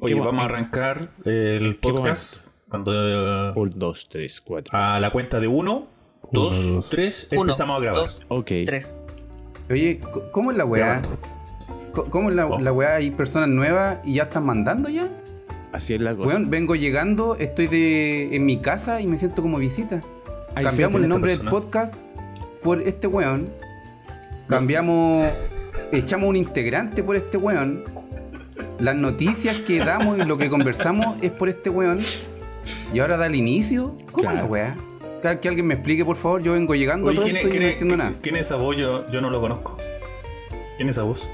Oye, vamos a arrancar el podcast cuando 1, 2, 3, 4. a la cuenta de 1, 2, 3 Uno, empezamos a grabar. dos, Ok. tres. Oye, c- ¿cómo es la weá? ¿Cómo es la, Oh. la weá? ¿Hay personas nuevas y ya están mandando ya? Así es la cosa. Weón, vengo llegando, estoy de, en mi casa y me siento como visita. Ahí Cambiamos el nombre del persona. podcast por este weón. Cambiamos, echamos un integrante por este weón. Las noticias que damos y lo que conversamos es por este weón. Y ahora da el inicio. ¿Cómo Claro. es la weá? Que, que alguien me explique, por favor. Yo vengo llegando Oye, ¿quién es, esto y quién no es- entiendo nada. quién es esa voz? Yo, yo no lo conozco. ¿Quién es esa voz?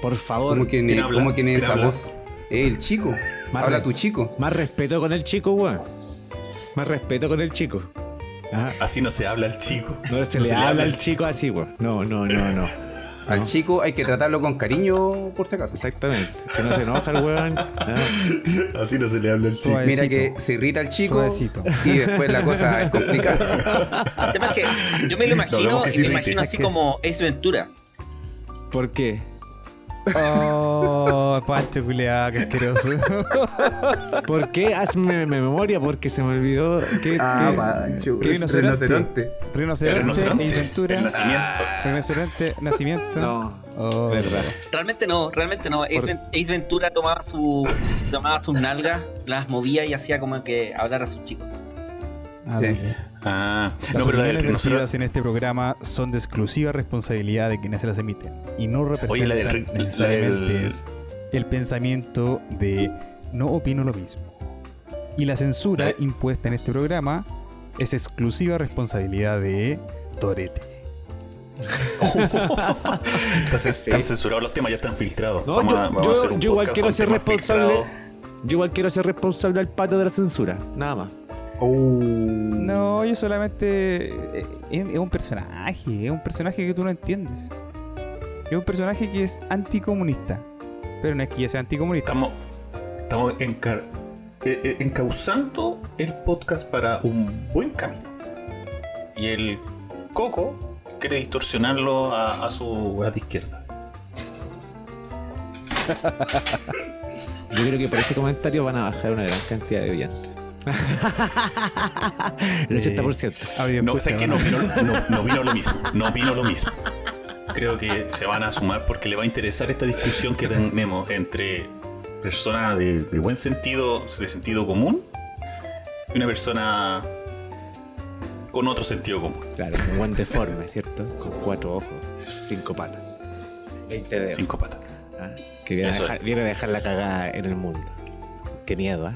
Por favor, ¿Cómo ¿quién habla? ¿cómo ¿Quién esa habla? voz? Eh, el chico. Más Habla tu chico. más respeto con el chico, weón. Más respeto con el chico. Ah, Así no se habla al chico. no se No le se le habla habla al chico así, weón. No, no, no, no. Al chico hay que tratarlo con cariño, por si acaso. Exactamente. Si no se enoja el weón. ah, Así no se le habla al chico. Suavecito. Mira que se irrita el chico Suavecito. y después la cosa es complicada. El tema es que yo me lo imagino y me imagino así Es que- como Ace Ventura. ¿Por qué? Oh, Pancho culeado, qué asqueroso. ¿Por qué? Hazme me- memoria porque se me olvidó que, Ah, que- Pancho, ¿Qué rinoceronte? rinoceronte. Rinoceronte. El nacimiento. Rinoceronte, nacimiento. No, Oh. verdad. Realmente no, realmente no. Ace, Por- Ven- Ace Ventura tomaba su tomaba sus nalgas, las movía y hacía como que hablar a sus chicos. Ah, Sí. Ah, Las no, pero la del opiniones rinoceronte. vertidas en este programa son de exclusiva responsabilidad de quienes se las emiten y no representan Oye, la del ri- la necesariamente del- es el pensamiento de no opino lo mismo. Y la censura La de- impuesta en este programa es exclusiva responsabilidad de Torete. Están cen- están censurados los temas, ya están filtrados. No, vamos yo, a, vamos yo- a hacer un yo igual quiero ser responsable. filtrados. Yo igual quiero ser responsable al pato de la censura. Nada más. Oh. No, yo solamente. eh, Es, es un personaje, es un personaje que tú no entiendes. Es un personaje que es anticomunista. Pero no es que ya sea anticomunista. Estamos, estamos encar- eh, eh, encauzando el podcast para un buen camino. Y el Coco quiere distorsionarlo a, a su a de izquierda. Yo creo que por ese comentario van a bajar una gran cantidad de oyentes. El 80%. Audio No, escucha, sé que ¿no? no opino, no, no opino lo mismo. No opino lo mismo. Creo que se van a sumar porque le va a interesar esta discusión que tenemos entre personas de, de buen sentido, de sentido común, y una persona con otro sentido común. Claro, un buen deforme, ¿cierto? Con cuatro ojos, cinco patas. 20 dedos. Cinco patas. Ah, Que viene a, Eso dejar, viene a dejar la cagada en el mundo. Qué miedo, ¿ah?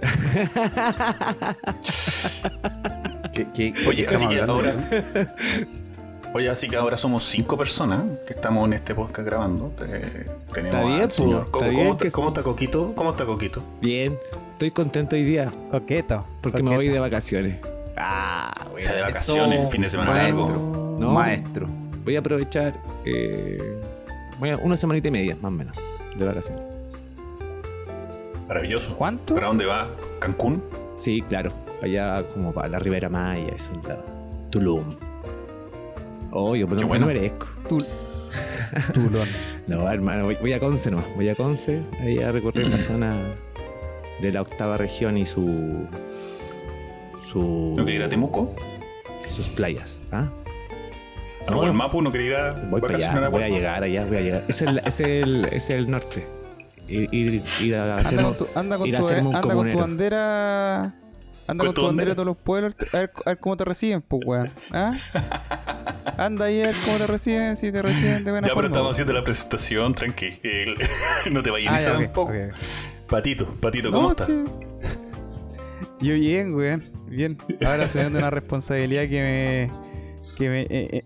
¿Qué- qué- Oye, qué así que hablando, ahora- no? Oye, así que ahora somos cinco personas que estamos en este podcast grabando. Eh, tenemos Está bien, al po, señor está Coco. bien ¿Cómo, está, que- cómo está Coquito? ¿Cómo está Coquito? Bien, estoy contento hoy día Coqueto. porque me voy de vacaciones. Ah, O sea, de vacaciones, Esto- fin de semana Maestro. largo. No. Maestro. Voy a aprovechar eh, voy a- una semanita y media, más o menos, de vacaciones. Maravilloso. ¿Cuánto? ¿Para dónde va? ¿Cancún? Sí, claro. Allá como para la Ribera Maya, es un lado. Tulum. Oh, yo me lo bueno. merezco. Tul- Tulón. No, hermano, voy, voy a Conce nomás. Voy a Conce, ahí a recorrer la zona de la octava región y su. su. ¿No quiere ir a Temuco? sus playas. ¿ah? ¿No, el Mapu no quiere ir a Voy para vacacionar allá, a voy a llegar allá, voy a llegar. Es el, es el, es el norte. Ir, ir, ir a hacer. Anda con tu, anda con ir a tu, anda con tu bandera. Anda ¿Con con tu bandera a todos los pueblos. A ver, a ver cómo te reciben, pues, weón. ¿Ah? Anda ahí a ver cómo te reciben, si te reciben de buena Ya, pero forma. estamos haciendo la presentación, tranqui. El- no te vayas a Ah, ya, un ok, poco. ok. Patito, Patito, No, ¿cómo es estás? que- Yo bien, weón. Bien. Ahora asumiendo una responsabilidad que me. que me. eh, eh,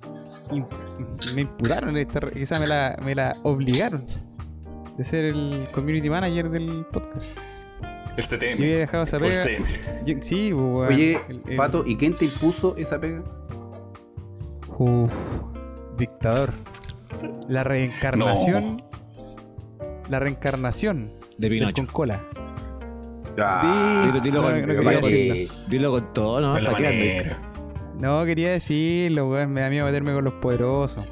me imputaron. Esta, quizá me la, me la obligaron. De ser el community manager del podcast. El CTM. Yo había dejado esa pega. Yo- sí, pues, weón. Oye, El- el- Pato, ¿y quién te impuso esa pega? Uf, dictador. La reencarnación. La reencarnación De Pinocho. con cola. Ah, Dilo, dilo No, con, no dilo, con, decirlo. dilo con todo, ¿no? No, quería decirlo, weón. Me da miedo meterme con los poderosos.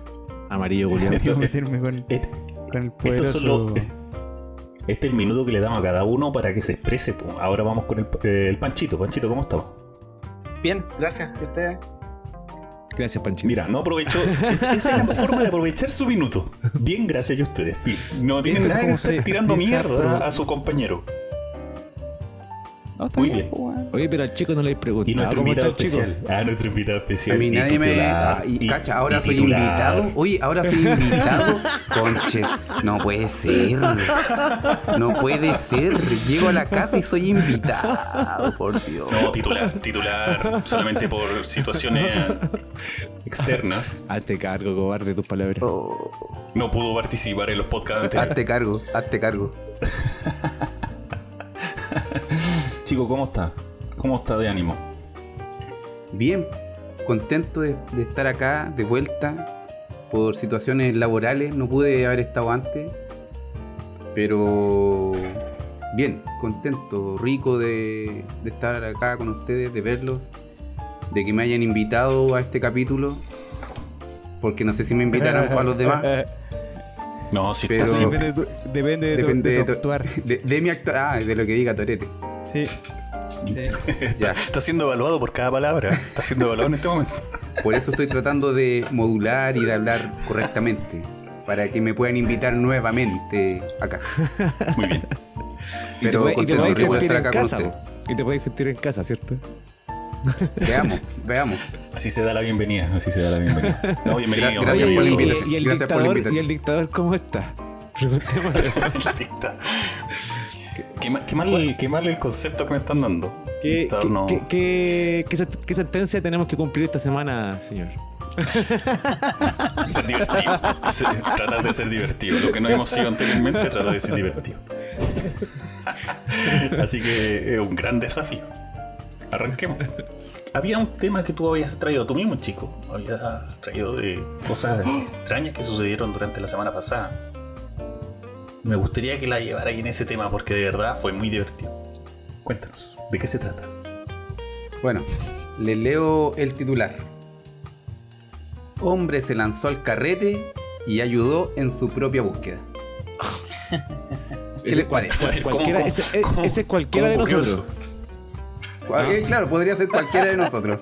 Amarillo, Me da Julián. miedo meterme con, con el Estos poderoso. son los, est- Este es el minuto que le damos a cada uno para que se exprese. Ahora vamos con el, eh, el Panchito. Panchito, ¿cómo estamos? Bien, gracias. ¿Y ustedes? Gracias, Panchito. Mira, no aprovechó. es- Esa es la forma de aprovechar su minuto. Bien, gracias a ustedes. No tienen Esto nada que estar tirando mierda a su compañero. No, Muy bien, bien. pues. Oye, pero al chico no le he preguntado Y nuestro invitado especial. Ah, nuestro invitado especial. A mí y nadie me. titular, Y, y- cacha, ahora y soy invitado. Oye, ahora soy invitado. Conches, no puede ser. No puede ser. Llego a la casa y soy invitado, por Dios. No, titular, titular. solamente por situaciones externas. Hazte cargo, cobarde, de tus palabras. Oh, No pudo participar en los podcasts anteriores. hazte cargo, hazte cargo. Chico, ¿cómo está? ¿Cómo está de ánimo? Bien, contento de, de estar acá de vuelta por situaciones laborales. No pude haber estado antes, pero bien, contento, rico de, de estar acá con ustedes, de verlos, de que me hayan invitado a este capítulo, porque no sé si me invitaran para los demás. No, si Pero- está depende de tu, depende de Depende de tu de tu- actuar. De, de mi actuar, ah, de lo que diga Torete. Sí. Sí. Ya. Está siendo evaluado por cada palabra. Está siendo evaluado en este momento. Por eso estoy tratando de modular y de hablar correctamente. Para que me puedan invitar nuevamente acá. Muy bien. Y te Pero y te poder sentir estar en casa. Y te puedes sentir en casa, ¿cierto? Veamos, veamos. Así se da la bienvenida. Así se da la bienvenida. No, bienvenido. Gra- gracias por la y- invitación. Y, el Gracias por la dictador, y invitación. el dictador, ¿cómo está? Preguntémosle. Qué, qué mal, qué mal el concepto que me están dando. ¿Qué, qué- qué- qué- qué sen- qué sentencia tenemos que cumplir esta semana, señor? Ser divertido. Sí, tratar de ser divertido. Lo que no hemos sido anteriormente, tratar de ser divertido. Así que es un gran desafío. Arranquemos. Había un tema que tú habías traído tú mismo, chico. Habías traído de cosas extrañas que sucedieron durante la semana pasada. Me gustaría que la llevara ahí en ese tema porque de verdad fue muy divertido. Cuéntanos, ¿de qué se trata? Bueno, le leo el titular. Hombre se lanzó al carrete y ayudó en su propia búsqueda. ¿Qué les parece? A ver, ¿cómo- Cualquiera- cómo- ese, cómo- ese es cualquiera de cómo ocurrió nosotros. Eh, Claro, podría ser cualquiera de nosotros.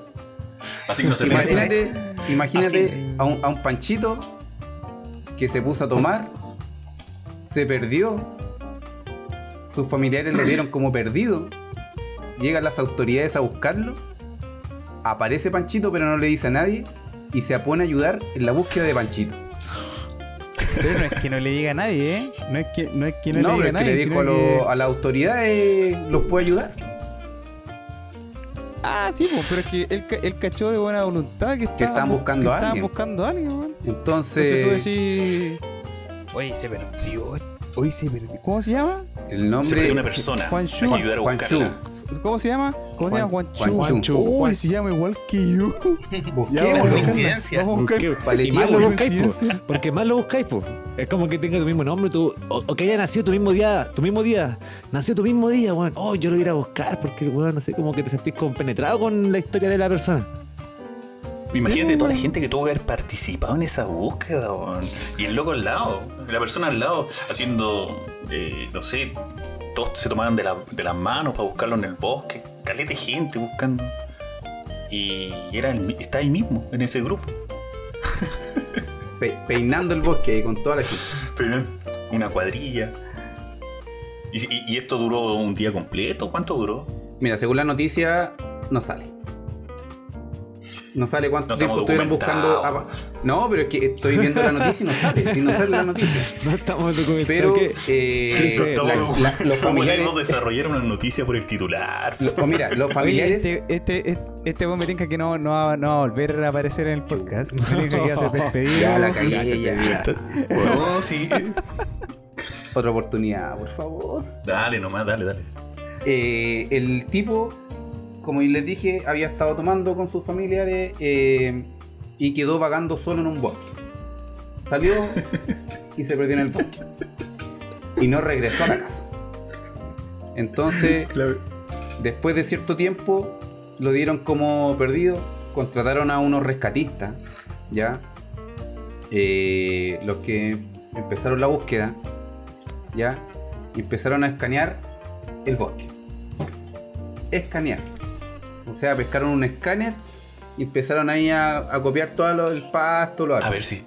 Así que no se. Imagínate, imagínate Así. a un, a un panchito que se puso a tomar, se perdió, sus familiares lo vieron como perdido, llegan las autoridades a buscarlo, aparece Panchito pero no le dice a nadie y se pone a ayudar en la búsqueda de Panchito. Pero no es que no le diga a nadie, ¿eh? No es que no, es que no, No, le pero diga es a que nadie. le dijo a, lo- que- a las autoridades, los puede ayudar. Ah, sí, pues, pero es que él, él cachó de buena voluntad que estaban, estaban bu- buscando que a estaban alguien. buscando a alguien. Entonces tú Entonces, decís. Oye, se perdió. Oye, se perdió. ¿Cómo se llama? el Se nombre... perdió una persona. Juan Hay Shu. que ayudar a Juan buscarla. ¿Cómo se llama? ¿Cómo se llama? Juan Chu. Juan Chu. Uy, se llama igual que yo. Busquémoslo. Coincidencias. Vamos a buscar. Porque, Vale, y más lo buscáis. Porque más lo buscáis, po. Es como que tenga tu mismo nombre, tú, o, o que haya nacido tu mismo día, tu mismo día, nació tu mismo día, weón. Oh, yo lo voy a ir a buscar porque, weón, no sé, como que te sentís compenetrado con la historia de la persona. Imagínate toda la gente que tuvo que haber participado en esa búsqueda, weón. Y el loco al lado, la persona al lado, haciendo, eh, no sé, todos se tomaban de, la- de las manos para buscarlo en el bosque. Calete de gente buscando. Y era el está ahí mismo, en ese grupo. Pe- peinando el bosque con toda la gente. Pero una cuadrilla. ¿Y, y- y esto duró un día completo? ¿Cuánto duró? Mira, según la noticia, no sale. No sale cuánto No tiempo estuvieron buscando. a- No, pero es que estoy viendo la noticia y no sale. Si no sale la noticia. No estamos documentados. Pero eh. No estamos- la- la- los ¿Cómo familiares. podemos desarrollar una noticia por el titular? lo- o mira, los Oye, familiares. este, este, este, este tinca que no, no, va, no va a volver a aparecer en el podcast. Me que va a ser despedido. Ya la cagué, ya. No, sí. Otra oportunidad, por favor. Dale nomás, dale, dale. Eh, el tipo, como les dije, había estado tomando con sus familiares eh, y quedó vagando solo en un bosque. Salió y se perdió en el bosque. Y no regresó a la casa. Entonces, después de cierto tiempo, lo dieron como perdido. Contrataron a unos rescatistas, ¿ya? Eh, los que empezaron la búsqueda, ¿ya? y empezaron a escanear el bosque. Escanear. O sea, pescaron un escáner y empezaron ahí a, a copiar todo lo, el pasto, lo A ver si.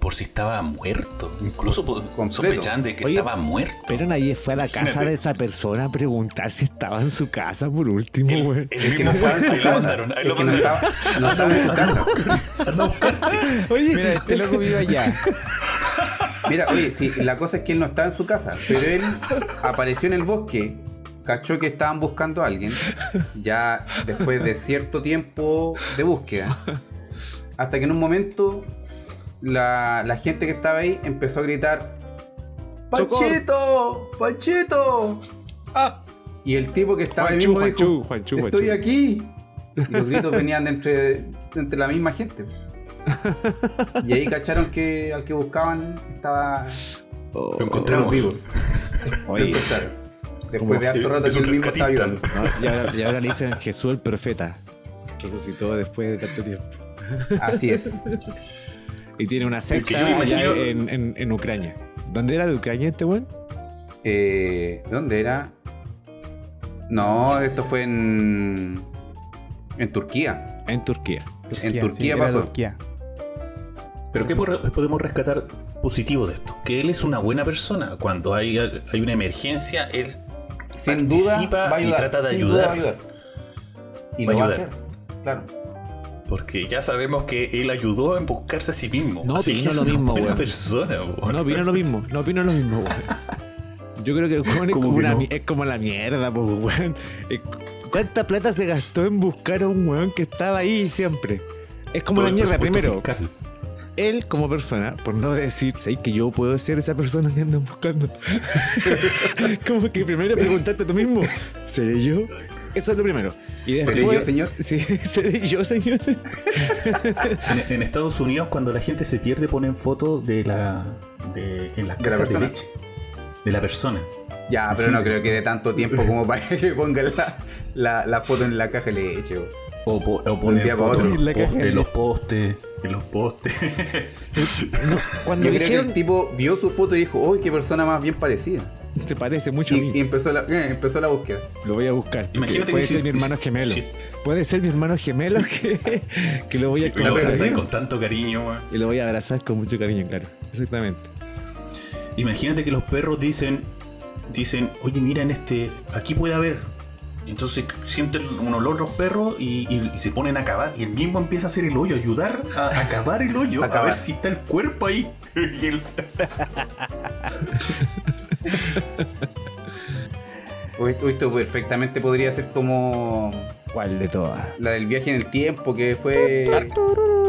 Por si estaba muerto. Incluso sospechan de que Oye, estaba muerto. Pero nadie fue a la casa de esa persona a preguntar si estaba en su casa por último, El, güey. el Es que mismo no estaba en ahí su lo casa. mandaron. Ahí lo que no mandaron. estaba, no estaba en su casa. Anda a buscarte. Oye, Mira, este loco vive allá. Mira, oye, sí, la cosa es que él no estaba en su casa, pero él apareció en el bosque, cachó que estaban buscando a alguien, ya después de cierto tiempo de búsqueda, hasta que en un momento la, la gente que estaba ahí empezó a gritar, ¡Panchito! ¡Panchito! Ah, Y el tipo que estaba ahí mismo Juanchu, dijo, Juanchu, estoy Juanchu". aquí. Y los gritos venían de entre, de entre la misma gente. Y ahí cacharon que al que buscaban estaba Oh, Lo encontramos. vivos. Oye, Después de harto rato Es que él mismo estaba rescatista. ayudando. ¿no? y, ahora, y ahora le dicen Jesús el profeta. Resucitó después de tanto tiempo. Así es. Y tiene una secta que yo me allá imagino- en, en, en Ucrania. ¿Dónde era de Ucrania este weón? Eh, ¿Dónde era? No, esto fue en. En Turquía. En Turquía. En Turquía era pasó. Turquía. Pero ¿qué podemos rescatar positivo de esto? Que él es una buena persona. Cuando hay, hay una emergencia, él Sin duda participa va a y ayudar. trata de ayudar. va a ayudar. Y Va lo a va a ayudar. hacer. Claro. Porque ya sabemos que él ayudó a buscarse a sí mismo. No, Así opino que es lo una mismo, buena persona, weón. No opino lo mismo, no opino lo mismo, weón. Yo creo que el es ¿Cómo como, que una no? mi- es como la mierda, weón. ¿Cuánta plata se gastó en buscar a un weón que estaba ahí siempre? Es como Todo la mierda. Primero, fiscal. Él como persona, por no decir, ¿sabes que yo puedo ser esa persona que andan buscando? como que primero preguntarte a tú mismo, ¿seré yo? Eso es lo primero. Y ¿Seré después, yo, señor? Sí, ¿seré yo, señor? En, en Estados Unidos, cuando la gente se pierde, ponen fotos de la. De, en las ¿De la cajas de persona? leche. De la persona. Ya, pero no creo que de tanto tiempo como para que pongan la, la, la foto en la caja de leche. O, o ponen para fotos de en los postes. En los postes. No, cuando Yo creo que dijeron, el tipo vio su foto y dijo, uy, qué persona más bien parecida. se parece mucho Y, a mí. y empezó, la, eh, empezó la búsqueda. Lo voy a buscar. Imagínate puede que ser si- mi hermano gemelo. si- Puede ser mi hermano gemelo que, que lo voy a lo abrazar. con tanto cariño, weón. Y lo voy a abrazar con mucho cariño, claro. Exactamente. Imagínate que los perros dicen, dicen, oye, mira en este, aquí puede haber. Entonces sienten un olor los perros y, y- y se ponen a cavar. Y el mismo empieza a hacer el hoyo, ayudar a, a cavar el hoyo, A ver si está el cuerpo ahí. Y el- esto, perfectamente podría ser como ¿Cuál de todas? la del viaje en el tiempo que fue Dark.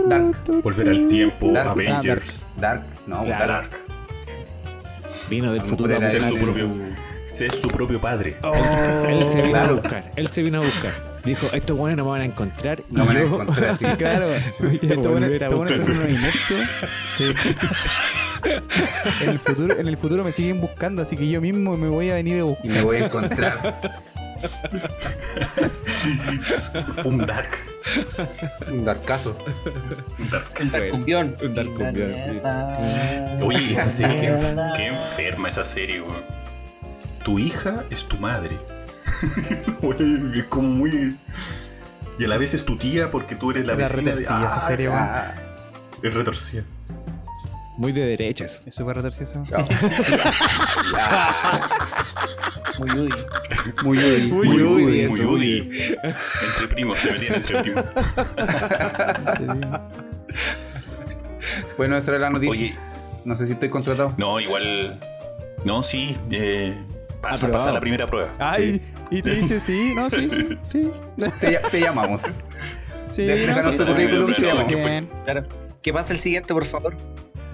Dark. Volver al tiempo, Dark. Avengers. Dark, no, Claro. Dark. Dark. Vino del futuro. era buscar su propio, ser su propio padre. Él se vino Claro. a buscar. Él se vino a buscar. Dijo, estos buenos no me van a encontrar. No y me van a encontrar así. Claro, estos buenos son unos ineptos. Sí. en, el futuro, en el futuro me siguen buscando, así que yo mismo me voy a venir a Y buscar. me voy a encontrar Fue un Dark. un Darkazo. Un Dark. El Dark Cumbión. Un Dark Cumbión, Oye, esa serie, qué enferma esa serie, weón. Tu hija es tu madre. Güey, es como muy. Y a la vez es tu tía porque tú eres la La vecina de. retorcida Ah. Ah, Es retorcida. Muy de derechas. Es súper retorcido. no. Muy Udi. Muy Udi. Muy Muy Udi, muy Udi. Entre primos, se metían entre primos. Bueno, esa era la noticia. Oye, No sé si estoy contratado. no, igual. No, sí. Eh, pasa, Aprobado. pasa la primera prueba. Ay, y te dice sí, no, sí, sí, sí. Te, te llamamos. Sí, bien. Claro. ¿Qué pasa el siguiente, por favor?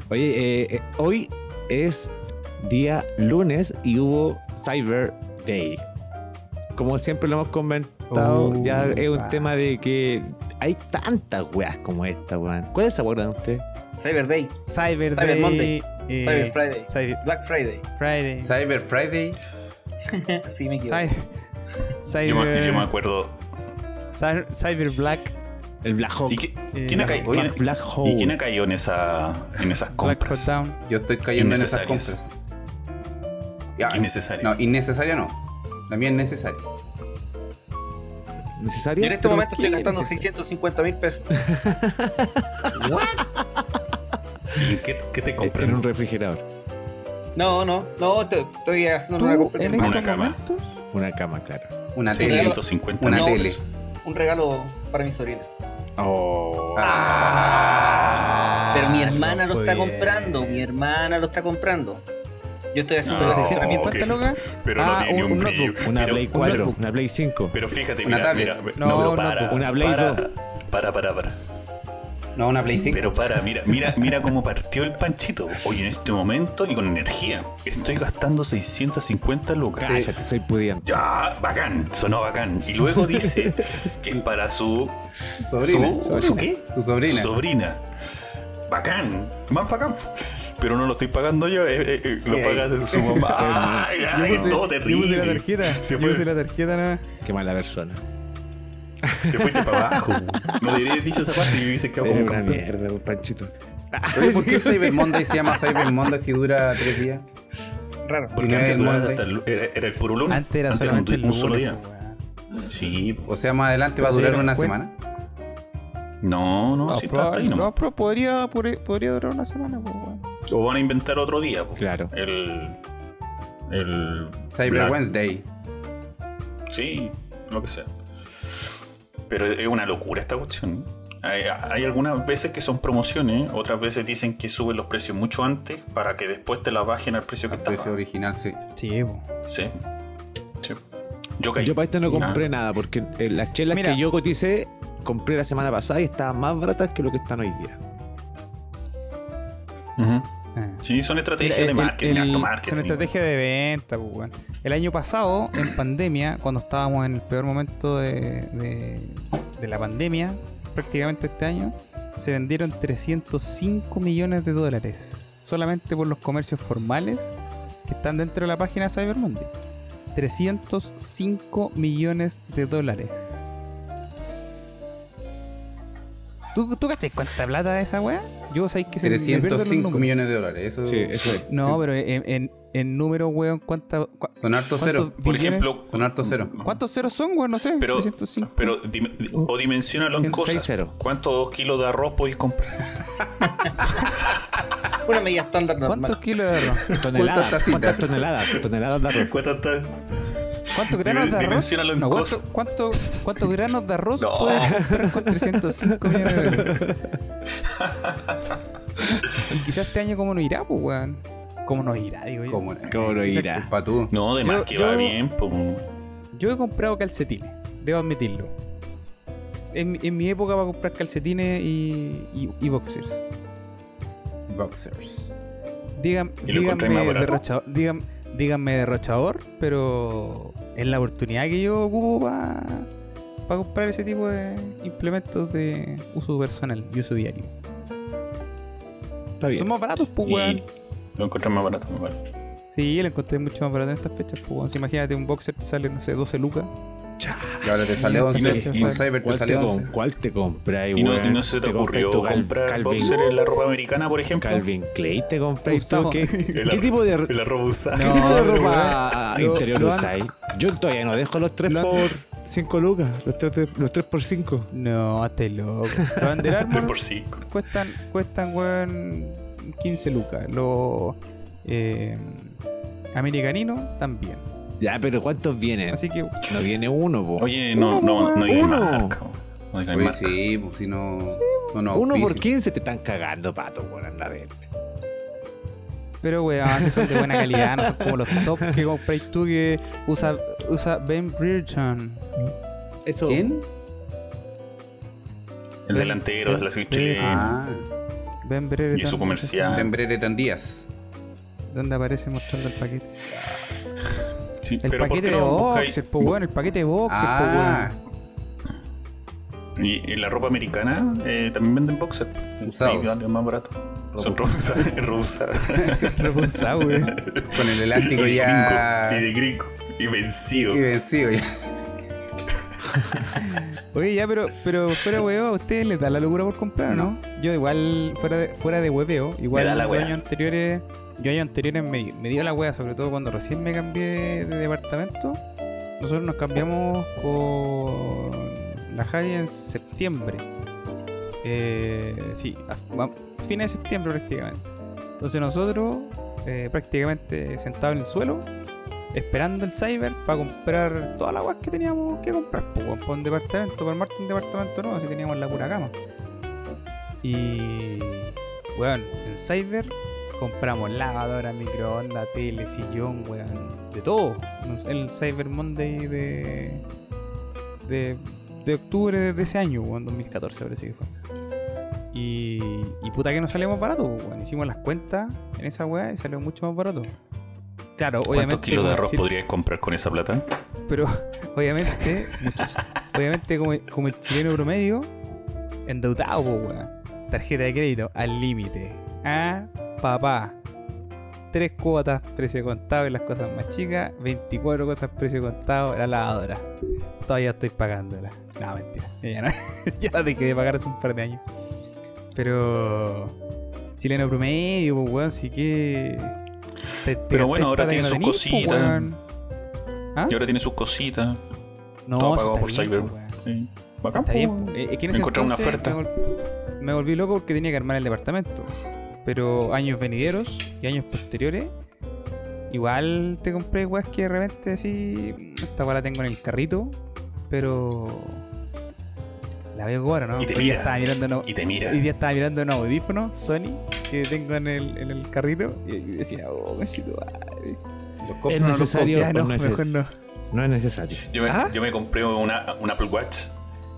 Oye, eh, eh, hoy es día lunes y hubo Cyber Day. Como siempre lo hemos comentado, Oh, ya es un ah. tema de que hay tantas weas como esta, weón. ¿Cuáles se acuerdan ustedes? Cyber Day, Cyber, Cyber Day, Monday, eh, Cyber Friday, Cyber Black Friday. Friday. Cyber Friday. Así me equivoco. Cyber, Yo, me, yo me acuerdo. Cyber, Cyber Black. El Black Hawk. ¿Y, qué- Eh, quién ha ca- Oye, quién- Black Hole. ¿Y quién ha caído en, esa, en esas Black compras? Hot Down. Yo estoy cayendo en esas compras. Ya, Innecesaria. No, innecesaria no. La mía es necesaria. ¿Necesario? Yo en este ¿Pero momento estoy gastando necesario? 650 mil pesos. ¿Y qué, qué te En compras? un refrigerador. No, no, no, te- estoy haciendo ¿Tú una compra. Una cama. Una cama, claro. Una tele. 650 Una tele. Un regalo para mi sobrina. Oh. Ah. Pero mi hermana no lo está comprando, mi hermana lo está comprando. Yo estoy haciendo No, el asesoramiento. ok. ¿Cuántas lucas? Pero Ah, no tiene un- un brillo. notebook. Una pero, Play un 4, notebook. una Play 5. pero fíjate, Una mira, tablet. mira. No, No, pero para. notebook. Una Play para, 2. Para, para, para. No, una Play 5. Pero para, mira, mira, mira cómo partió el panchito. Hoy en este momento y con energía. Estoy gastando 650 lucas. Cállate, soy pudiente. Ya, bacán, sonó bacán. Y luego dice que para su. Sobrina. ¿Su, Sobrina. ¿su qué? Su sobrina. Su sobrina. Bacán, más bacán. Pero no lo estoy pagando yo, eh, eh, eh, lo Ey. paga de su mamá. Ay, ay, Yo puse, todo yo terrible. puse la tarjeta. Se yo fue. puse la tarjeta nada. Qué mala persona. Te fuiste para abajo. No haber dicho esa parte y hubiese quedado como una mierda, un panchito. Oye, ¿por qué Cyber Monday se llama Cyber Monday si dura tres días? Raro. Porque no antes es el duraba hasta el- era, era el puro lunes. Antes era un- solamente el un, solo lunes, día. Sí. O sea, más adelante va a durar si una se semana. No, no, No, sí está ahí no, nomás. pero podría, podría, durar una semana, weón. O van a inventar otro día. po. Claro. El. El. Cyber Black. Wednesday. Sí, lo que sea. Pero es una locura esta cuestión. Hay, hay algunas veces que son promociones, otras veces dicen que suben los precios mucho antes para que después te la bajen al precio que El estaba. precio original, sí. Sí, po. Sí. Sí. Yo caí. Yo para esto no Sí, compré nada, porque eh, las chelas Mira. que yo coticé, compré la semana pasada y estaban más baratas que lo que están hoy día. Ah. Sí, son estrategias El- de marketing, el- marketing. Son estrategias de venta, pues. El año pasado, en pandemia, cuando estábamos en el peor momento de, de- de la pandemia, prácticamente este año, se vendieron 305 millones de dólares. Solamente por los comercios formales que están dentro de la página Cyber Monday. 305 millones de dólares. ¿Tú, ¿Tú cachai cuánta plata es esa weá? Yo sabéis que se me pierden los 305 números. millones de dólares. Eso, Sí, eso es. No, sí. pero en, en, en número, weón, ¿cuánta, cua- Son hartos ¿Cuántos ceros. Por ejemplo, Son hartos ceros. ¿Cuántos ceros son, weón? No sé. pero, 305. pero dim- o dimensionalo en En cosas. ¿Cuántos kilos de arroz podéis comprar? Una medida estándar ¿Cuántos normal. kilos de arroz? Toneladas, tacitas? ¿cuántas toneladas? Toneladas de arroz. ¿Cuántas está? ¿Cuántos granos de arroz? No, ¿cuánto- cosas. cuánto- ¿Cuántos granos de arroz No. puedes comprar con 305 millones de dólares? Y quizás este año, ¿cómo nos irá, pues, weón? ¿Cómo nos irá, digo yo? ¿Cómo? ¿Cómo lo irá? Pa' tú. No, de Yo- más que yo- va bien. po. Yo he comprado calcetines, debo admitirlo. En, mi- en mi época para comprar calcetines y, y, y boxers. Boxers. ¿Y Dígan, díganme, derrochador, dígan- díganme derrochador, pero es la oportunidad que yo ocupo para comprar ese tipo de implementos de uso personal y uso diario. Está bien. Son más baratos, pues, Y weón. lo encontré más barato. más barato. Sí, lo encontré mucho más barato en estas fechas, pues, weón. Si imagínate un boxer te sale, no sé, 12 lucas. Y ahora te sale Y- 11. y- Cyber te ¿Cuál te, sale com- 11. cuál te compras, ¿Y no, y no se te, ocurrió comprar Calvin, boxer en la ropa americana, por ejemplo? Calvin Klein te. Usado. ¿Qué, qué tipo de, El arroz usado. ¿qué No, tipo de ropa interior usáis? Yo todavía no dejo los 3 lo han- por 5 lucas. Los 3, de- los 3 por 5. No, hasta loco. Los Under 3 Armour por 5. cuestan, cuestan, weón, 15 lucas. Los eh, americaninos también. Ya, pero ¿cuántos vienen? Así que, No viene uno, po. Oye, no, no, no digáis Uno. marca. No digáis Oye, marca. sí, pues si no. No, no. uno por auspicio. 15 te están cagando, pato, por andar verte. Pero weón, si son de buena calidad, no son como los top que compráis tú que usa, usa Ben Bridgerton. Eso. ¿Quién? El delantero de la selección chilena. Ah, Ben Bridgerton. Y su comercial. Tembrere Díaz. ¿Dónde aparece mostrando el paquete? Sí, El pero ¿por paquete qué de no boxer, weón, el paquete de boxer, Ah, weón. Y en la ropa americana eh, también venden boxer. Usados. Y más barato. Son rusas. rusas. Repulsado, weón. con el elástico y de ya. gringo. Y de gringo. Y vencido. Y vencido ya. Oye, ya, pero, pero fuera huevo, ¿a ustedes les da la locura por comprar o no? Yo igual, fuera de, fuera de hueveo, igual Me da la los wea. años anteriores yo años anteriores me, me dio la wea, sobre todo cuando recién me cambié de departamento. Nosotros nos cambiamos con la Javi en septiembre. Eh, sí, a, fines de septiembre prácticamente. Entonces nosotros, eh, prácticamente sentados en el suelo, esperando el cyber para comprar todas las weas que teníamos que comprar. Pues, weón, para un departamento, para armarte un departamento nuevo, si teníamos la pura cama. Y, bueno, en cyber compramos lavadora, microondas, tele, sillón, weón, de todo. El Cyber Monday de, de, de octubre de ese año, weón, 2014 parece que fue. Y, y puta que nos salió más barato, weón. Hicimos las cuentas en esa weá y salió mucho más barato. Claro, obviamente. ¿Cuántos kilos de arroz si- podrías comprar con esa plata? Pero obviamente, muchos. Obviamente, como, como el chileno promedio, endeudado, weón. Tarjeta de crédito al límite. Ah, papá. Tres cuotas, precio contado y las cosas más chicas. 24 cosas, precio contado, la lavadora. Todavía estoy pagándola. No, mentira. Ya, no, ya la dejé de pagar hace un par de años. Pero. Chileno promedio, pues, weón, sí que. te- te Pero bueno, ahora tiene no tenís, po, cositas. ¿Ah? Y ahora tiene sus cositas. No, todo pagado por bien, Cyber. Sí. Bacán, Está bien. Eh, Es que en ese una oferta. Me, vol- me volví loco porque tenía que armar el departamento. Pero años venideros y años posteriores, igual te compré weas que de repente así. Esta weá la tengo en el carrito, pero. La veo ahora, ¿no? Y te Hoy mira. estaba mirando, no, Y te mira. Hoy día estaba mirando un audífono Sony que tengo en el, en el carrito y decía, oh. Los compro, Es necesario. Ya no, no es- mejor no. No es necesario. Yo me, ¿Ah? yo me compré una, un Apple Watch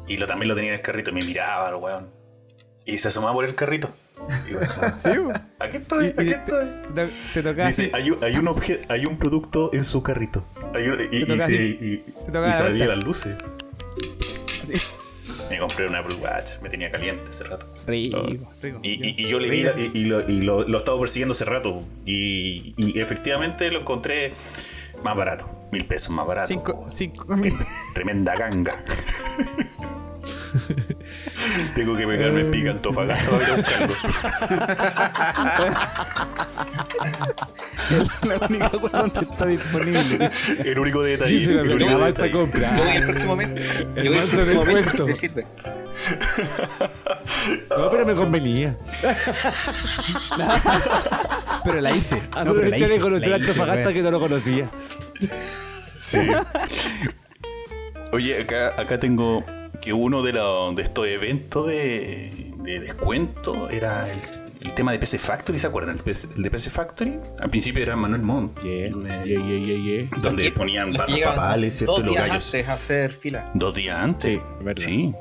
y lo, también lo tenía en el carrito y me miraba el weón. Y se asomaba por el carrito. Y. Sí, aquí estoy, Y- aquí estoy. te, te tocaba Dice, así. hay un, hay, un obje- hay un producto en su carrito. Hay un- y, y, toca se- así. y- Te y las luces. Me compré un Apple Watch, me tenía caliente hace rato. Rico, rico. Y, yo le vi la- y, lo, y lo, lo estaba persiguiendo hace rato. Y, y efectivamente lo encontré más barato. Mil pesos más barato. Cinco, cinco tremenda ganga. Tengo que pegarme pica Antofagasta para ir a buscarlo. la única cosa donde está disponible. El único detalle. Sí, se el único acaba detalle. esta compra. Yo voy el próximo mes. Yo voy el próximo mes te sirve. No, pero me convenía. Pero la hice. No, pero la hice, de conocer la a Antofagasta que no lo conocía. Sí. Oye, acá, acá tengo que uno de, los de estos eventos de, de descuento era el, el tema de PC Factory, ¿se acuerdan? El, PC el de PC Factory. Al principio era Manuel Montt. Yeah, donde, yeah, yeah, yeah, yeah. donde Los que- ponían llegaban papales, ¿cierto? Dos Los días gallos. antes hacer fila. Dos días antes. Sí, es verdad. Sí.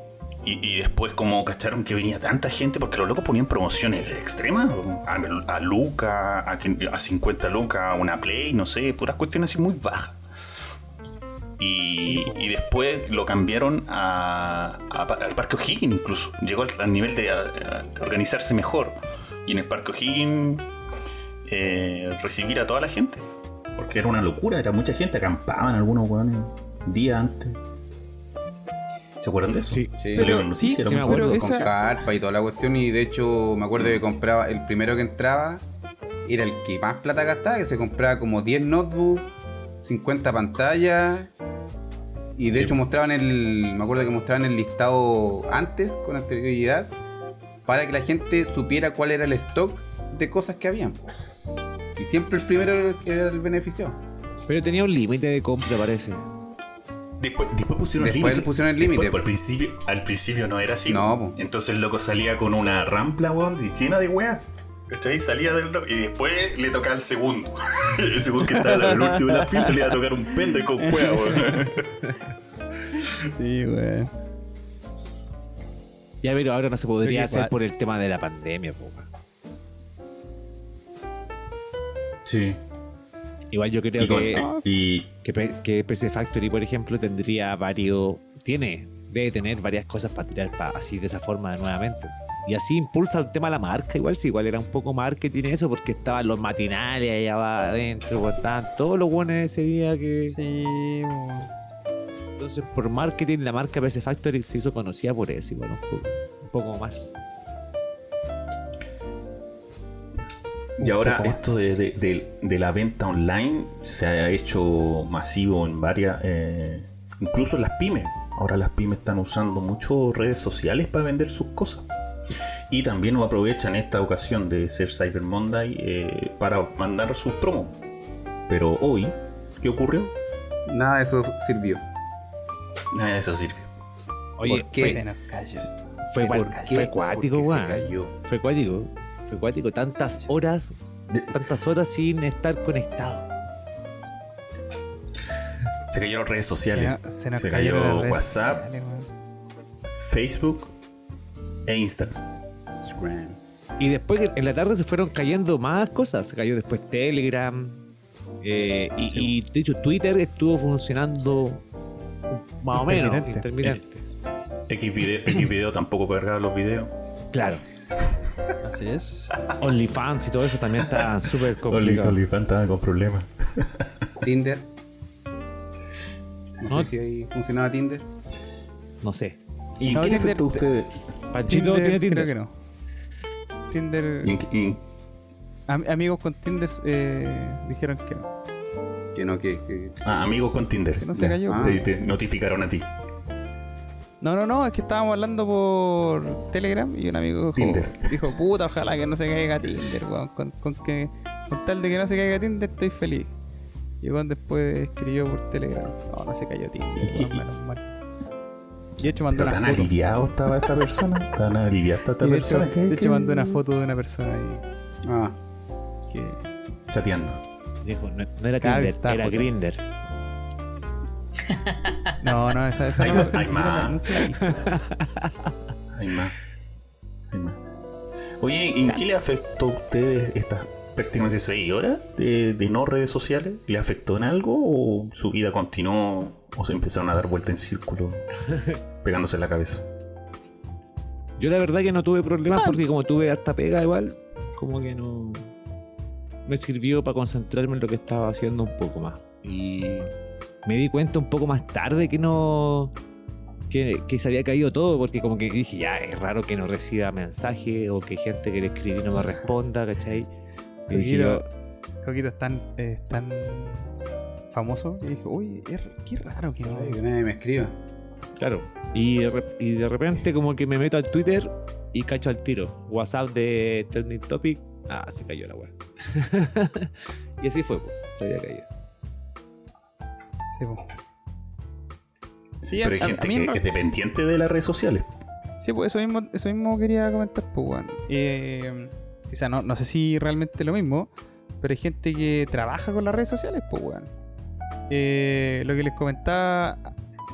Y, y después como cacharon que venía tanta gente, porque los locos ponían promociones extremas, a, a Luca, a, a 50 lucas, a una Play, no sé, puras cuestiones así muy bajas. Y, y después lo cambiaron a, a al Parque O'Higgins incluso. Llegó al, al nivel de, a- organizarse mejor. Y en el Parque O'Higgins eh, recibir a toda la gente. Porque era una locura, era mucha gente, acampaban algunos hueones día antes. ¿Se acuerdan de eso? Sí, sí. En Sí, sí era me acuerdo. con esa- carpa y toda la cuestión. Y de hecho, me acuerdo que compraba, el primero que entraba era el que más plata gastaba, que se compraba como 10 notebooks, 50 pantallas. Y de Sí. hecho mostraban el. Me acuerdo que mostraban el listado antes, con anterioridad, para que la gente supiera cuál era el stock de cosas que habían. Y siempre el primero era el que era el beneficio. Pero tenía un límite de compra, parece. Después, después pusieron Después límite. le pusieron el límite. Después, Al principio, al principio no era así. No, po. po. Entonces el loco salía con una rampla, weón, y llena de weas. ¿Cachai? Salía del y después le tocaba el segundo. el segundo que estaba al último de la fila le iba a tocar un pendrive con wea, weón. Sí, weón. Ya, pero ahora no se podría hacer por el tema de la pandemia, po, weón. Sí. Igual yo creo Y, con- que, y- que, que PC Factory, por ejemplo, tendría varios. Tiene, debe tener varias cosas para tirar pa- así de esa forma nuevamente. Y así impulsa el tema de la marca, igual, si igual era un poco marketing eso, porque estaban los matinales allá adentro, pues, estaban todos los buenos ese día que. Sí. Entonces, por marketing, la marca PC Factory se hizo conocida por eso, igual, un poco, un poco más. Y un ahora esto de, de- de- de la venta online se ha hecho masivo en varias, eh, incluso en las pymes. Ahora las pymes están usando mucho redes sociales para vender sus cosas. Y también aprovechan esta ocasión de ser Cyber Monday eh, para mandar sus promos. Pero hoy, ¿qué ocurrió? Nada de eso sirvió. Nada de eso sirve. Oye, ¿Por qué? Fue, fue, cuático, weón. Fue cuático. Fue cuático. Tantas horas, tantas horas sin estar conectado. Se cayeron redes Se, sociales. nos- se nos cayó WhatsApp, sociales. Facebook e Instagram. Instagram. Y después en la tarde se fueron cayendo más cosas. Se cayó después Telegram. eh, y, y, de hecho Twitter estuvo funcionando más o menos Intermitente. intermitente. X video, X video tampoco cargaba los videos. Claro. Así es. OnlyFans y todo eso también está súper complicado. OnlyFans estaba con problemas. Tinder. No, No. sé si ahí funcionaba Tinder. No sé. ¿Y No, qué le afectó a te- ustedes? Panchito tiene Tinder. Creo que no. Tinder. ¿Y en- y en- am- amigos con Tinder eh, dijeron que no. Que no, que. que- Ah, amigos con Tinder. Que no se cayó. Ah. Te, te notificaron a ti. No, no, no, es que estábamos hablando por Telegram y un amigo dijo, Tinder. dijo puta, ojalá que no se caiga Tinder, weón. Con, con que, con tal de que no se caiga Tinder estoy feliz. Y weón después escribió por Telegram. No, no se cayó Tinder, weón, menos mal. Y de hecho mandó Pero una tan foto. aliviado estaba esta persona. Tan aliviada esta hecho, persona que, de hecho que- mandó una foto de una persona ahí Ah, que chateando. Dijo, no, no era Tinder, era. Grinder. No, no, esa, esa Hay no, más, hay más. Hay más. Hay más. Oye, ¿en qué le afectó a ustedes estas prácticamente seis horas de, de no redes sociales? ¿Le afectó en algo o su vida continuó o se empezaron a dar vuelta en círculo pegándose en la cabeza? Yo la verdad que no tuve problemas porque como tuve harta pega igual, como que no me sirvió para concentrarme en lo que estaba haciendo un poco más. Y me di cuenta un poco más tarde que no que, que se había caído todo porque como que dije, ya, es raro que no reciba mensaje o que gente que le escribí no me responda, ¿cachai? Y dije yo, Coquito es tan, eh, famoso y dije, uy, qué raro que no. ay, que nadie me escriba. claro. Y de, rep- y de repente como que me meto al Twitter y cacho al tiro. WhatsApp de Trending Topic. Ah, se cayó la weá. y así fue, pues, se había caído. Sí. Sí, Pero hay a- gente a que es dependiente de las redes sociales. Sí, pues eso mismo, eso mismo quería comentar, pues, weón. Eh, quizá no, no sé si realmente es lo mismo, pero hay gente que trabaja con las redes sociales, pues, weón. Eh, lo que les comentaba,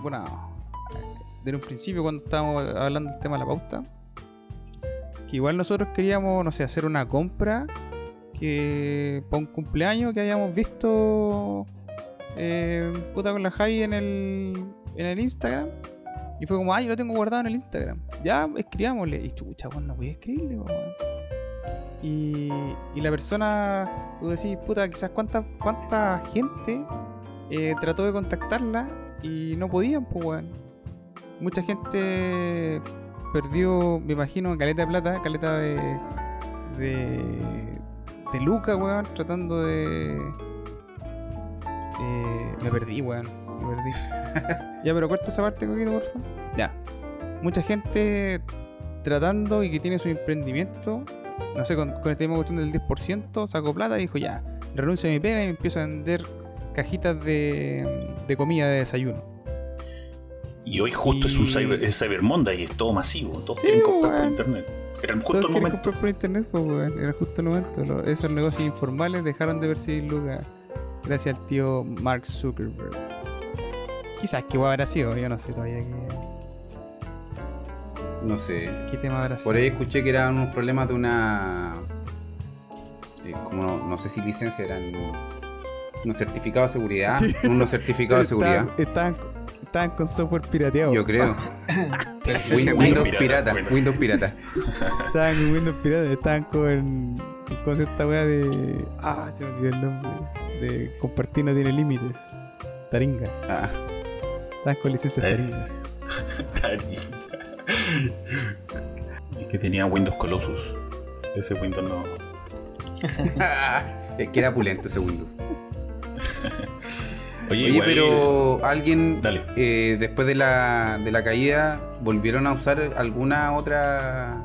bueno, desde un principio cuando estábamos hablando del tema de la pauta, que igual nosotros queríamos, no sé, hacer una compra que para un cumpleaños que habíamos visto eh, puta con la Javi en el, en el Instagram. Y fue como, ah, yo lo tengo guardado en el Instagram. Ya, escribámosle. Y chucha, weón, no voy a escribirle. Y, y la persona, tú decís, puta, quizás cuánta, cuánta gente eh, trató de contactarla y no podían, pues, weón. Mucha gente perdió, me imagino, caleta de plata, caleta de. de. de Luca, weón, tratando de. Eh, me perdí, weón. Me perdí. ya, pero corta esa parte, coquito, por favor. Ya. Mucha gente tratando y que tiene su emprendimiento. No sé, con, con esta misma cuestión del 10%, sacó plata y dijo, ya, renuncio a mi pega y empiezo a vender cajitas de, de comida de desayuno. Y hoy justo es un cyber, es Cyber Monday y es todo masivo. Todos Sí, quieren comprar por internet. Era justo Todos el momento. comprar por internet, pues, weón. Era justo el momento. Lo- esos negocios informales dejaron de percibir lucas gracias al tío Mark Zuckerberg. Quizás que habrá sido, yo no sé todavía qué, No sé. qué tema habrá sido. Por ahí escuché que eran unos problemas de una. eh, como no, no sé si licencia, eran unos certificados de seguridad. unos certificados de seguridad. Estaban, estaban, estaban con software pirateado. Yo creo. Windows Windows pirata, pirata. Windows. Windows pirata. Estaban con Windows pirata, estaban con. con esta weá de. Ah, se me olvidó el nombre. De compartir no tiene límites. Taringa. Ah, Estaban con licencias Taringa. Taringa. y que tenía Windows Colossus. Ese Windows no. es que era pulento ese Windows. Oye, Oye, igual- pero alguien Dale. eh, después de la, de la caída volvieron a usar alguna otra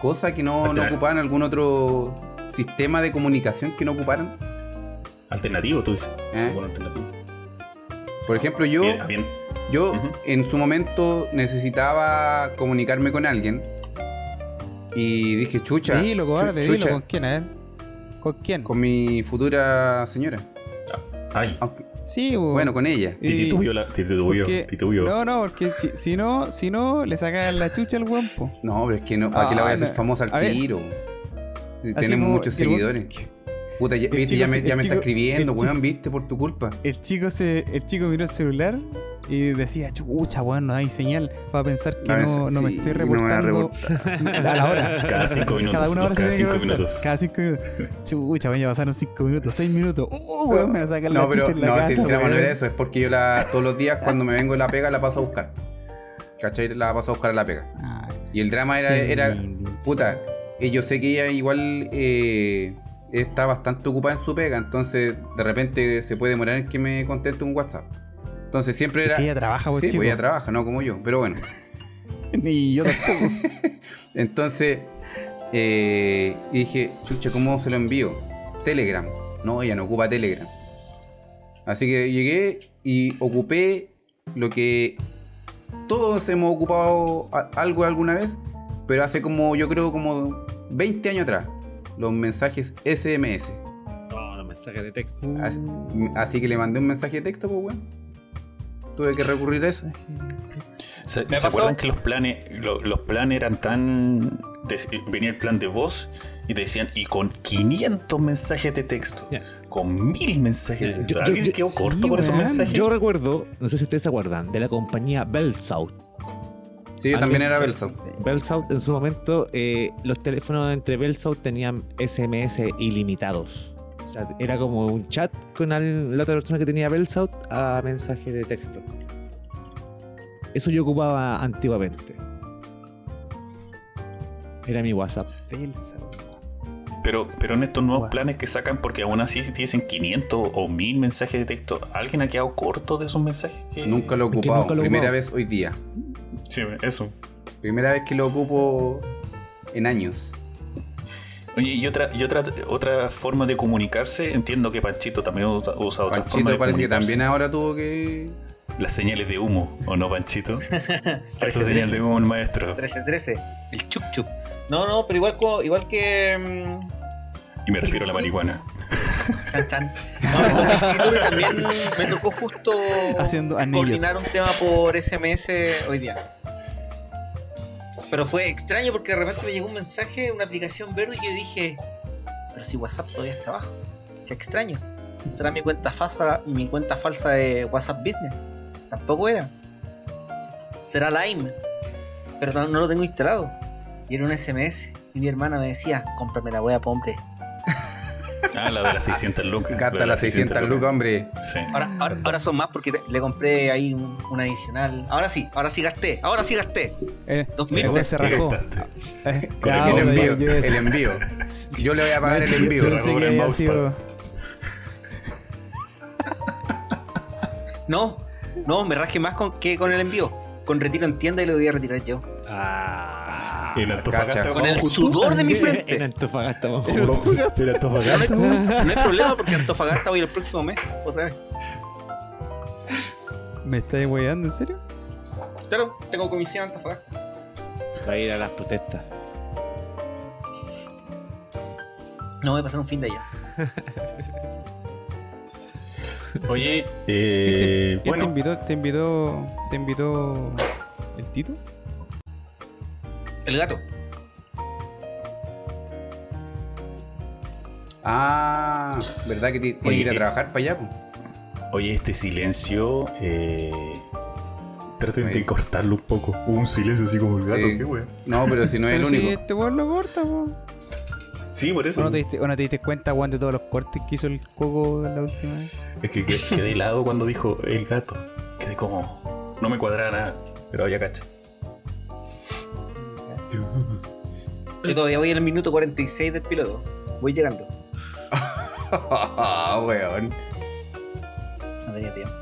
cosa que no, no ocupaban, algún otro sistema de comunicación que no ocuparan. Alternativo, tú dices. ¿Eh? Algún alternativo. Por ejemplo, yo, Bien, bien. yo en su momento necesitaba comunicarme con alguien y dije, chucha, Dilo, dilo. chucha, ¿Con quién? Ver. ¿Con quién? con mi futura señora. Ay, Aunque- Sí, bo. bueno, con ella. Titubió la. Titubió, porque- titubió. No, no, porque si, si no, si no, le sacan la chucha al guampo. No, pero es que no, ¿para qué la voy a Ah, hacer no. famosa al A tiro? Tenemos muchos que seguidores. Puta, ya, viste, chico ya me, ya me está escribiendo, weón, chico- viste, por tu culpa. El chico se, el chico miró el celular y decía, chucha, weón, no hay señal para pensar que no, no me estoy no me a reportando a la hora. Cada cinco minutos, Cada una hora cada cinco minutos. Cada cinco minutos. Chucha, weón, ya pasaron cinco minutos, seis minutos. Uh, weón, me va a sacar la No, pero chucha en la no, casa, si el drama no era eso, es porque yo la, todos los días cuando me vengo de la pega la paso a buscar. ¿Cachai? La paso a buscar a la pega. Ay, Y el drama era, era puta, eh, yo sé que ella igual eh, está bastante ocupada en su pega, entonces de repente se puede demorar en que me conteste un WhatsApp. Entonces siempre era... ella trabaja, pues, Sí, chico. pues ella trabaja, no como yo, pero bueno. Ni yo tampoco. Entonces, eh, dije, chucha, ¿cómo se lo envío? Telegram. No, ella no ocupa Telegram. Así que llegué y ocupé lo que todos hemos ocupado algo alguna vez, pero hace como, yo creo, como 20 años atrás. Los mensajes SMS. No, los mensajes de texto. Así, así que le mandé un mensaje de texto, pues, weón. Tuve que recurrir a eso. ¿Se, ¿Me ¿se pasó? acuerdan que los planes, lo- los planes eran tan. des- venía el plan de voz y te decían, y con 500 mensajes de texto, con 1000 mensajes de texto. Yo- yo- ¿Alguien yo- quedó sí, corto con esos weón. mensajes? Yo recuerdo, no sé si ustedes se acuerdan, de la compañía Bell South. Sí, yo ¿Alguien- también era. Bell South en su momento, eh, los teléfonos entre Bell South tenían SMS ilimitados. O sea, era como un chat con al- la otra persona que tenía Bell South a mensaje de texto. Eso yo ocupaba antiguamente. Era mi WhatsApp. Weón. Pero, pero en estos nuevos planes que sacan, porque aún así si te dicen 500 o 1000 mensajes de texto, ¿alguien ha quedado corto de esos mensajes? que- Nunca lo he Es que ocupado. nunca lo Primera ocupado. vez hoy día. Sí, eso. Primera vez que lo ocupo en años. Oye, y otra, y otra, otra forma de comunicarse, entiendo que Panchito también usa, usa otra forma Panchito de parece que también ahora tuvo que. Las señales de humo, ¿o no, Panchito? Esa 13, señal de humo, el maestro. 13, el chup chup. No, no, pero igual, igual que. mm, Y me refiero a la marihuana. Chan chan. No, también me tocó justo Haciendo anillos. coordinar un tema por SMS hoy día. Pero fue extraño porque de repente me llegó un mensaje de una aplicación verde y yo dije, pero si WhatsApp todavía está abajo. Qué extraño. ¿Será mi cuenta falsa, mi cuenta falsa de WhatsApp Business? Tampoco era. Será Lime. Pero no, no lo tengo instalado. Y era un SMS. Y mi hermana me decía, cómprame la wea, hombre. Ah, la de las 600 lucas. la Gasta de las 600 lucas, hombre. Sí. Ahora, ahora, ahora son más porque te- le compré ahí un, un adicional. Ahora sí, ahora sí gasté, ahora sí gasté. Eh, Dos el mil weón se ¿Qué rajó. gastaste? Eh, Con ya, el envío. yo- yo- El envío. Yo le voy a pagar el envío. Se rajó el mousepad. sido- No, no, me rajé más con, que con el envío. Con retiro en tienda y lo voy a retirar yo. Ah. En Antofagasta. Cacha. Con el sudor de mi En frente. Antofagasta, vamos. En No, no hay, Antofagasta. no hay problema porque Antofagasta voy el próximo mes, otra vez. ¿Me estáis weyando, en serio? Claro, tengo comisión en Antofagasta. Va a ir a las protestas. No voy a pasar un fin de allá. Oye, eh, ¿Quién te bueno, invitó? ¿Te invitó? ¿Te invitó el Tito? El gato. Ah, ¿verdad que ti- tienes que ir a Oye, trabajar para allá? po? oye, este silencio, eh, traten Sí. de cortarlo un poco. Hubo un silencio así como el gato, Sí. qué wea. No, pero si no es el si único. este weón lo corta, po. Sí, por ¿O eso. no te diste, o no te diste cuenta, weón, de todos los cortes que hizo el coco la última vez? Es que que- quedé helado cuando dijo el gato. Quedé como. No me cuadraba nada. Pero ya cacha. Yo todavía voy en el minuto 46 del piloto. Voy llegando. Ah, weón. No tenía tiempo.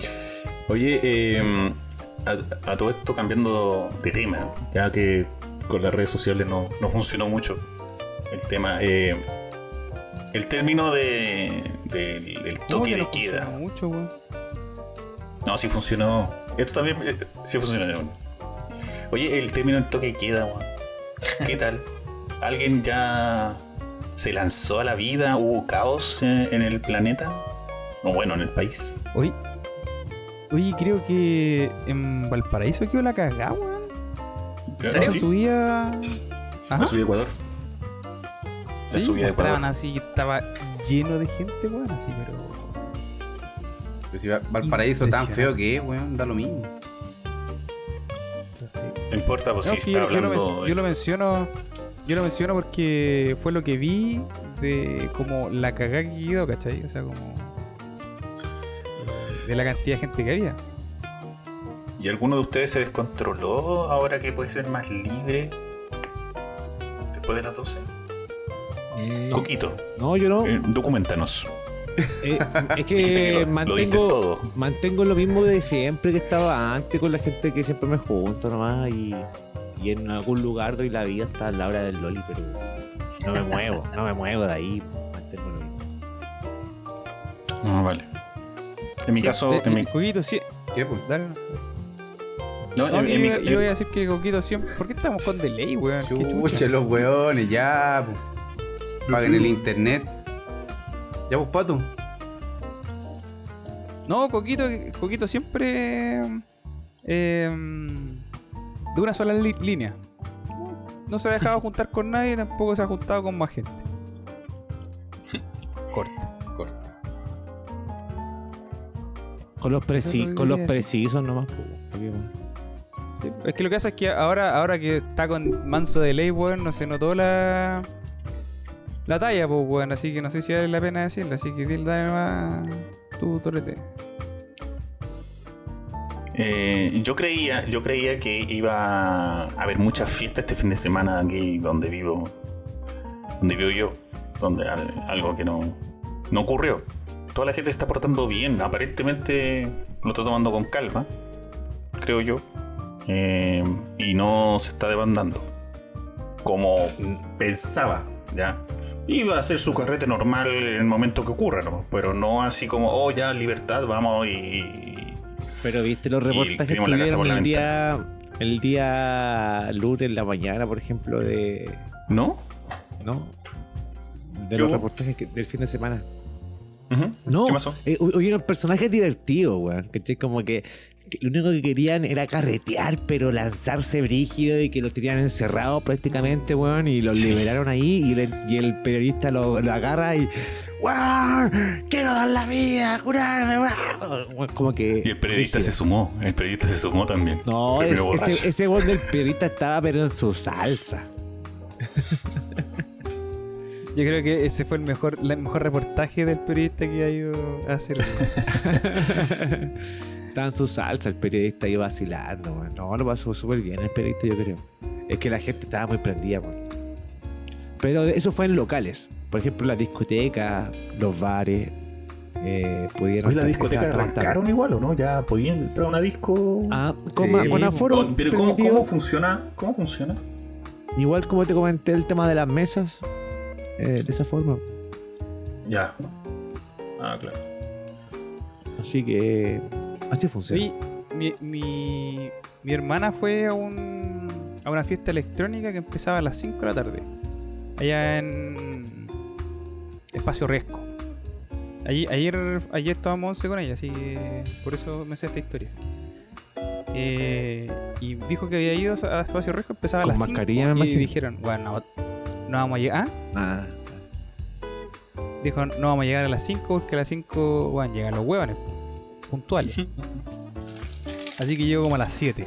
Oye, eh, a, a todo esto cambiando de tema, ya que con las redes sociales no, no funcionó mucho el tema. eh, el término de, del- del toque de no queda. mucho. No, sí funcionó. Esto también eh, sí funcionó. Oye, el término del toque de queda, weón. ¿Qué tal? ¿Alguien ya se lanzó a la vida? ¿Hubo caos en, en el planeta? O bueno, en el país. Oye, oye, creo que en Valparaíso quedó la cagada, weón. La ¿Sí? subía. Ajá. La subí a Ecuador. La Sí, subí a Ecuador. estaban así, estaba lleno de gente, weón, así, pero. Pero si Va- Valparaíso tan feo que es, weón, da lo mismo. No importa, pues No, sí, está yo, yo lo hablando. de- yo lo menciono. Yo lo menciono porque fue lo que vi de como la cagada que quedó, ¿cachai? O sea, como. De la cantidad de gente que había. ¿Y alguno de ustedes se descontroló ahora que puede ser más libre? Después de las 12. No, Coquito, no, yo no. eh, documentanos. Eh, es que que lo- mantengo, todo. mantengo lo mismo de siempre que estaba antes con la gente que siempre me junto nomás y, y en algún lugar doy la vida hasta la hora del loli, pero no me muevo, no me muevo de ahí. Mantengo lo mismo. No, vale. En mi Sí, caso, de- en mi, Coquito, sí. ¿Qué, pues? Dale. no, No, en, que en mi- yo, yo voy a decir que Coquito siempre. ¿Por qué estamos con delay, weón? Chucha, chucha. los weones, ya, pues. Paguen Sí. el internet. Ya, pues, pato. No, Coquito, Coquito siempre. eh, de una sola li- línea. No se ha dejado juntar con nadie, tampoco se ha juntado con más gente. Corta. Corta. Con los, preci- con los precisos nomás. Sí, Es que lo que pasa es que ahora, ahora que está con manso de ley, weón, no se notó la. La talla, pues, weón. Así que no sé si vale la pena decirlo. Así que dile, dale más tu torete. eh, yo creía, yo creía que iba a haber muchas fiestas este fin de semana aquí donde vivo, donde vivo yo, donde al- algo que no, no ocurrió. Toda la gente se está portando bien, aparentemente lo está tomando con calma, creo yo, eh, y no se está demandando como pensaba, ya. Iba a hacer su carrete normal en el momento que ocurra, ¿no? pero no así como, oh, ya, libertad, vamos y, Pero viste los Y reportajes que la el día, el día lunes en la mañana, por ejemplo, de. ¿No? ¿No? De Yo- los reportajes que- del fin de semana. No, ¿Qué pasó? eh, hu- hubieron personajes divertidos, weón. ¿cachai? Como que, lo único que querían era carretear, pero lanzarse brígido y que los tenían encerrados prácticamente, weón. Y los liberaron ahí y, el- y el periodista lo, lo agarra y. ¡Weón! ¡Quiero dar la vida! ¡Curarme! weón". Como que. Y el periodista se sumó, el periodista se sumó también. No, es- ese, ese del periodista estaba, pero en su salsa. Yo creo que ese fue el mejor, el mejor reportaje del periodista que ha ido a hacer. Estaba en su salsa el periodista ahí vacilando. No, lo pasó súper bien el periodista, yo creo. Es que la gente estaba muy prendida, weón. Pero eso fue en locales. Por ejemplo, las discotecas, los bares. Eh, pudieron Hoy la estar- discoteca estaban- arrancaron igual o no? Ya podían entrar a una disco. Ah, con, Sí, ma- con aforo. Pero ¿cómo, cómo funciona? ¿Cómo funciona? Igual como te comenté el tema de las mesas. Eh, de esa forma. Ya. Ah, claro. Así que. Así funciona. Sí, mi, mi, mi hermana fue a, un, a una fiesta electrónica que empezaba a las 5 de la tarde. Allá en Espacio Riesgo. Allí- ayer, ayer estábamos 11 con ella, así que por eso me sé esta historia. Eh, y dijo que había ido a Espacio Riesgo, empezaba a Con las 5 mascarilla, me y imagino. dijeron, bueno, no, vamos a llegar. ¿ah? Dijo, no vamos a llegar a las 5 porque a las 5 bueno, llegan los huevones puntuales. Así que llegó como a las 7.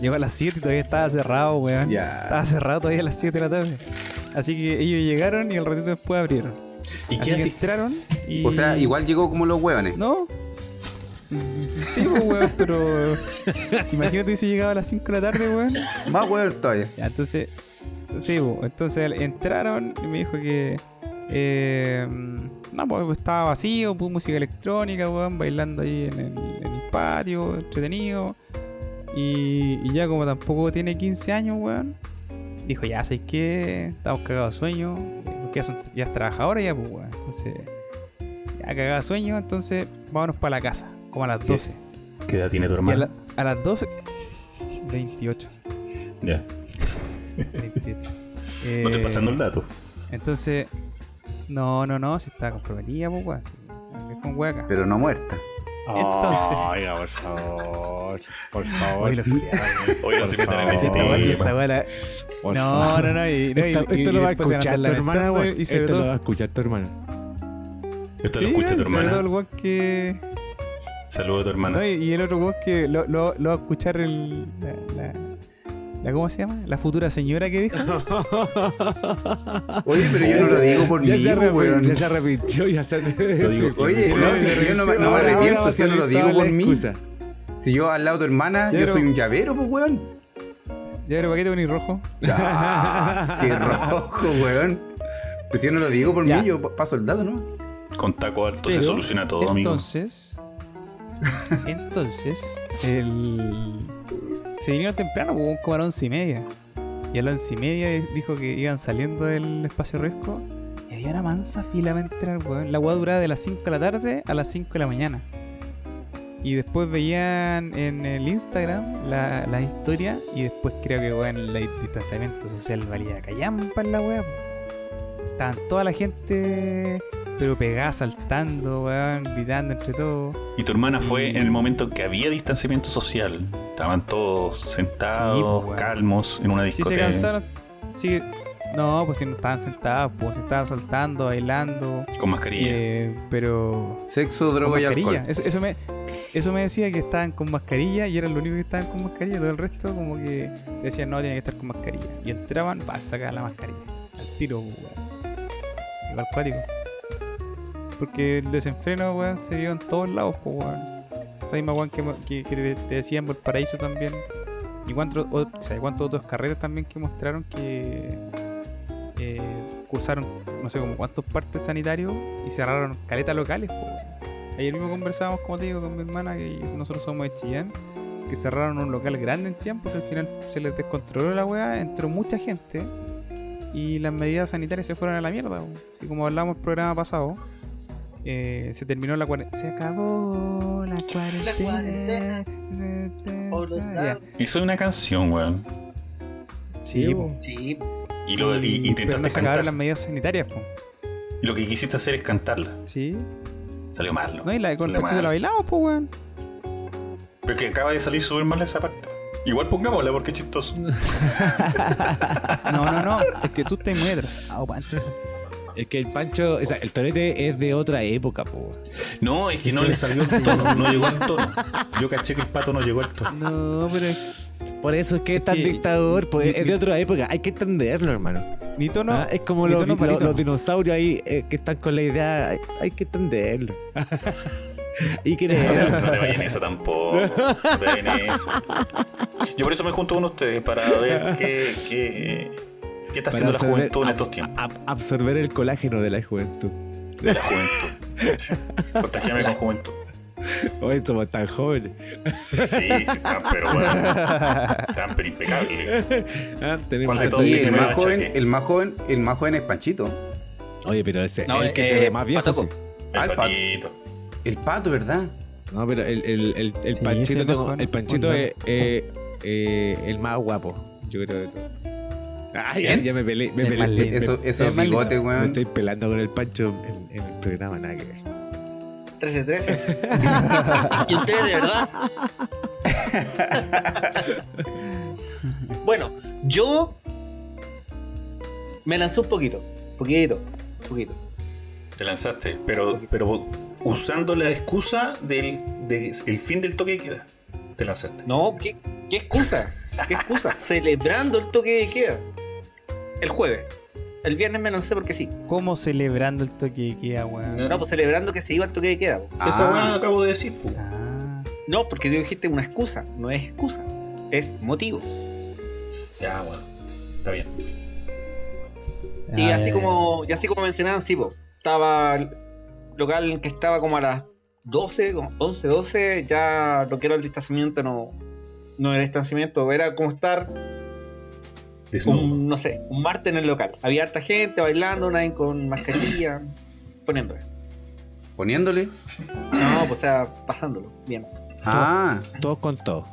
Llegó a las 7 y todavía estaba cerrado, weón. Ya. Estaba cerrado todavía a las 7 de la tarde. Así que ellos llegaron y al ratito después abrieron. ¿Y Así qué hace? entraron y... O sea, igual llegó como los hueones. ¿No? Sí, pues, weón, pero... Imagínate si llegaba a las 5 de la tarde, weón. Más hueón todavía. Ya, entonces... Sí, pues, entonces entraron y me dijo que Eh, no, pues estaba vacío, puse música electrónica, weón, bailando ahí en el, en el patio, entretenido. Y, y ya como tampoco tiene 15 años, weón, dijo, ya, ¿sabes qué? Estamos cagados de sueño, porque ya, son, ya es trabajadora ya, pues, weón. Entonces, ya cagada de sueño, entonces vámonos para la casa, como a las Sí. 12. ¿Qué edad tiene tu a, hermano? la- a las 12, 28. Ya. 28. No estoy Eh, pasando el dato. Entonces, no, no, no, si está comprometida, pues, weón. Es con hueca. Pero no muerta. Entonces- Oiga, por favor. Por favor. Oiga, se en ese tema. Por No, no, no. Y, no, y- Esto, y- esto y lo va a escuchar tu hermana, Esto lo va a escuchar tu hermana. Esto lo escucha tu hermana. que. Saludos a tu hermana. No, y, y el otro weón que lo, lo, lo va a escuchar el. La, la, la- ¿Cómo se llama? La futura señora que dijo. Oye, pero yo no lo digo por ya mí, se arrepintió, weón. ya se arrepintió, ya se digo. Oye, no, si yo no, me- no arrepiento, si yo no lo digo por mí. Si yo al lado de tu hermana, Ya, yo pero- soy un llavero, pues, weón. Ya, pero ¿para qué te venís rojo? Ah, qué rojo, weón. Pues si yo no lo digo por Ya. mí, yo pa- paso el dato, ¿no? Con taco alto se soluciona todo, amigo. Entonces, entonces, el... se vinieron temprano, hubo como a las once y media. Y a las once y media dijo que iban saliendo del espacio riesgo. Y había una mansa fila para weón. La weá duraba de las 5 de la tarde a las 5 de la mañana. Y después veían en el Instagram la, la historia. Y después creo que, weón, el distanciamiento social valía callampa en la weá. Estaban toda la gente, pero pegada, saltando, weón, gritando entre todos. Y tu hermana fue en el momento que había distanciamiento social. Estaban todos sentados, Sí, pues, calmos, en una Si se discoteca. cansaron, sí. No, pues si no estaban sentados, pues si estaban saltando, bailando. con mascarilla. eh, pero. Sexo, droga y mascarilla. alcohol. Eso, eso me, eso me decía que estaban con mascarilla y eran los únicos que estaban con mascarilla. Todo el resto, como que decían, no, tienen que estar con mascarilla. Y entraban, va, sacar la mascarilla. Al tiro, pues, weón. Igual cuático. Porque el desenfreno, weón, se vio en todos lados, weón. Esa misma weón que, que, te te decía en Valparaíso también. Y cuántos, o, sea, cuántos otros carreras también que mostraron que eh, cursaron, no sé, como cuántos partes sanitarios y cerraron caletas locales. Ayer mismo conversábamos, como te digo, con mi hermana, que nosotros somos de Chillán, que cerraron un local grande en Chillán porque al final se les descontroló la weá, entró mucha gente y las medidas sanitarias se fueron a la mierda. Y como hablamos el programa pasado, eh, se terminó la cuarentena. Se acabó la cuarentena. cuarentena. Por los Ya. Eso es una canción, weón. Sí, po. Sí, Y, lo, y no intentaste cantar. las medidas sanitarias, po. Y lo que quisiste hacer es cantarla. Sí. Salió mal, ¿no? No, y la mal. se la bailamos, po, weón. Pero es que acaba de salir súper mal esa parte. Igual pongámosla porque es chistoso. No, no, no. Es que tú estás muy atrasado, Pancho. Es que el Pancho, o sea, el torete es de otra época, po. No, es que no le salió el tono, no llegó al tono. Yo caché que el pato no llegó al tono. No, pero Por eso es que es tan dictador, pues, es de otra época, hay que entenderlo, hermano. mi tono. Ah, es como los, tono los- palito. los dinosaurios ahí eh, que están con la idea, hay, hay que entenderlo. y No te, creer. no te vayas en esa tampoco. No te vayas en esa. Yo por eso me junto con ustedes para ver qué, qué, qué está haciendo la Para juventud en absorber- estos tiempos. ab- absorber el colágeno de la juventud. De la juventud. Contagiame con juventud. Hoy somos tan jóvenes. Sí, sí, están, pero bueno. Están pero impecables. Ah, tenemos ¿Cuál de tanto- todos Y tiene el más joven, achaque? el más joven, el más joven es Panchito. Oye, pero ese No, el que eh, se ve más viejo. Patoco. El Al patito. El pato, ¿verdad? No, pero el, el, el, el Sí, Panchito, tengo- el Panchito es eh, eh, el más guapo, yo creo de todo. Ay, ya, ¿Quién? ya me peleé, me más me-. Eso, Es esos bigotes, lindo. me weón. estoy pelando con el Pancho en, en el programa, nada que ver. 13-13. y 3 de verdad. bueno, yo me lancé un poquito, poquito, poquito. Te lanzaste, pero, pero usando la excusa del, de- el fin del toque de queda. Te lanzaste. No, ¿qué, qué excusa? ¿Qué excusa? Celebrando el toque de queda. El jueves. El viernes me lancé porque sí. ¿Cómo celebrando el toque de queda, weón? No, pues celebrando que se iba el toque de queda. po. Esa Ah. weá acabo de decir, pues. Ah, No, porque tú dijiste una excusa. No es excusa. Es motivo. Ya, bueno. Está bien. Y Ah, así como, y así como mencionaban, sí, po, estaba el local que estaba como a las 12, como 11, 12, ya lo que era el distanciamiento no, no era distanciamiento, era como estar Desnudo. un, no sé, un martes en el local. Había harta gente bailando, nadie con mascarilla, poniéndole. Poniéndole. No, pues o sea, pasándolo, bien, Ah, Todos con todo.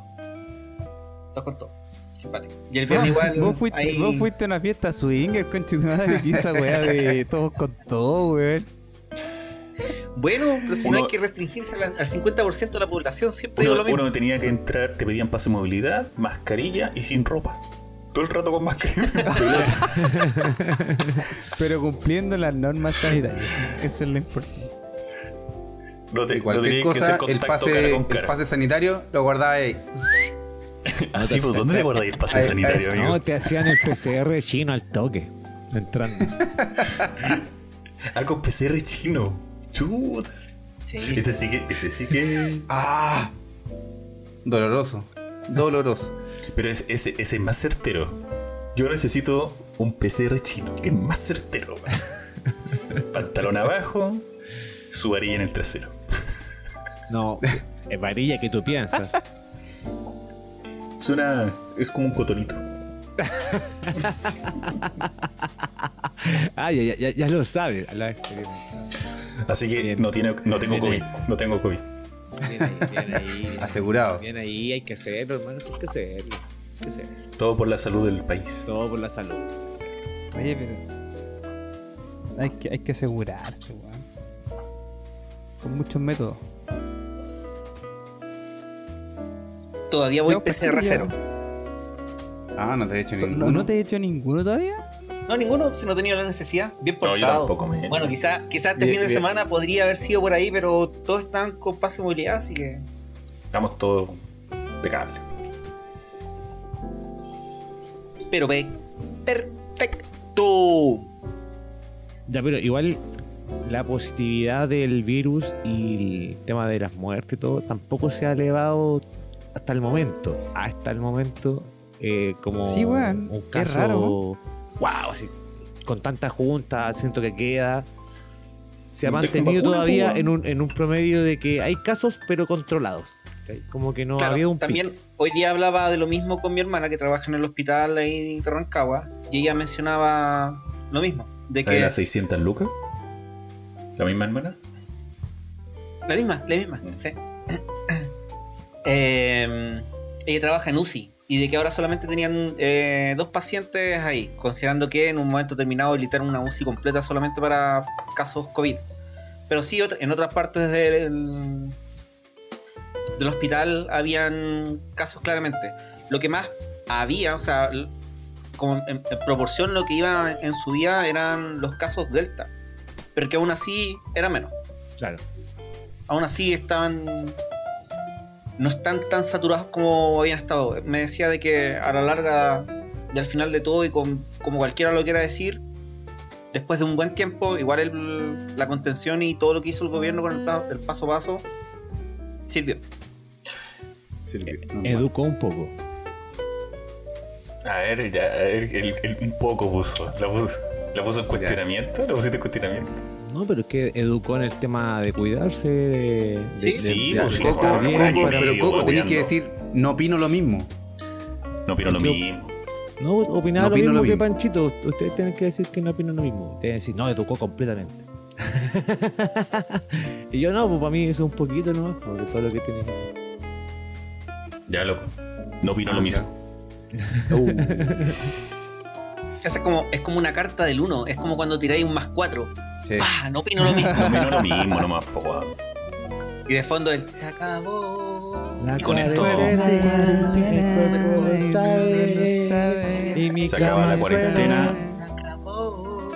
todo con todo. Simpático. Y el viernes igual. Vos fuiste, ahí- vos fuiste a una fiesta swinger, conche tu madre, que esa weá de todos con todo, weón. Bueno, pero si no hay que restringirse al, al 50% de la población, siempre digo Uno, lo mismo. uno tenía que entrar, te pedían pase de movilidad, mascarilla y sin ropa. Todo el rato con mascarilla. Pero cumpliendo las normas sanitarias. Eso es lo importante. No, te, y no cualquier tenías que hacer cosa, el contacto cara pase, con el pase sanitario lo guardaba ahí. Así, pues, ¿dónde te guardas el pase Ay, sanitario, ay, amigo? No, te hacían el PCR chino al toque. Entrando. Ah, con PCR chino. Chuta. Sí. Ese sí que. Ese sí que. Ah, doloroso, doloroso. Pero es- ese, ese es más certero. Yo necesito un PCR chino, que es más certero. Pantalón abajo, su varilla en el trasero. No, es varilla que tú piensas. Suena. Es como un cotonito. Ah, ya, ya, ya lo sabes. Así que no, tiene, no tengo COVID. No tengo COVID. Bien ahí, bien ahí. Asegurado. Bien ahí, hay que hacerlo, hermano. Hay que hacerlo. Hay que hacerlo. Todo por la salud del país. Todo por la salud. Oye, pero. Hay que, hay que asegurarse, weón. Con muchos métodos. Todavía voy Ya, pues, PCR ya. cero. Ah, no te he hecho ¿No, ninguno. no te he hecho ninguno todavía? No, ninguno, si no tenido la necesidad. Bien No, yo portado. tampoco me he. Bueno, quizás quizá este Bien, fin de bien. semana podría haber sido por ahí, pero todos están con pase de movilidad, así que. Estamos todos impecables. Pero ve. Perfecto. Ya, pero igual la positividad del virus y el tema de las muertes y todo tampoco se ha elevado hasta el momento. Hasta el momento, eh, como Sí, un caso. raro. Wow, así, con tanta junta, siento que queda. Se ha mantenido todavía pues, en un, en un promedio de que hay casos, pero controlados. Como que no Claro, había un pico. también hoy día hablaba de lo mismo con mi hermana que trabaja en el hospital ahí de Rancagua y ella mencionaba lo mismo, de ¿La de que las 600 lucas? ¿La misma hermana? la misma, la misma, sí. Eh, ella trabaja en UCI y de que ahora solamente tenían eh, dos pacientes ahí, considerando que en un momento determinado habilitaron una UCI completa solamente para casos COVID. Pero sí, en otras partes del, del hospital habían casos claramente. Lo que más había, o sea, como en, en proporción lo que iba en su día eran los casos Delta, pero que aún así era menos Claro. aún así estaban no están tan saturados como habían estado. Me decía de que a la larga y al final de todo y con, como cualquiera lo quiera decir, después de un buen tiempo, igual el- la contención y todo lo que hizo el gobierno con el, el paso a paso sirvió. Sirvió. Educó un poco. A ver, ya, a ver, el- el- un poco puso. La puso, la puso en cuestionamiento. La pusiste en cuestionamiento. No, pero es que educó en el tema de cuidarse, de, de- Sí, de- sí, de- pues, Coco, Coco, pero Coco tenés que decir, no opino lo mismo. No opino lo mismo. No, opinaba No lo mismo lo que mismo. Panchito. Ustedes tienen que decir que no opinan lo mismo. Ustedes tienen que decir, no, educó completamente. y yo no, pues para mí eso es un poquito nomás, porque todo lo que tiene que hacer. Ya, loco. No opino Ah, lo ya. mismo. Uh, es como, es como una carta del 1, es como cuando tiráis un más 4. Sí. ¡Pah! No opino lo mismo. No opino lo mismo nomás, po, y de fondo el se acabó. La con esto- Se acaba la cuarentena. Se acabó.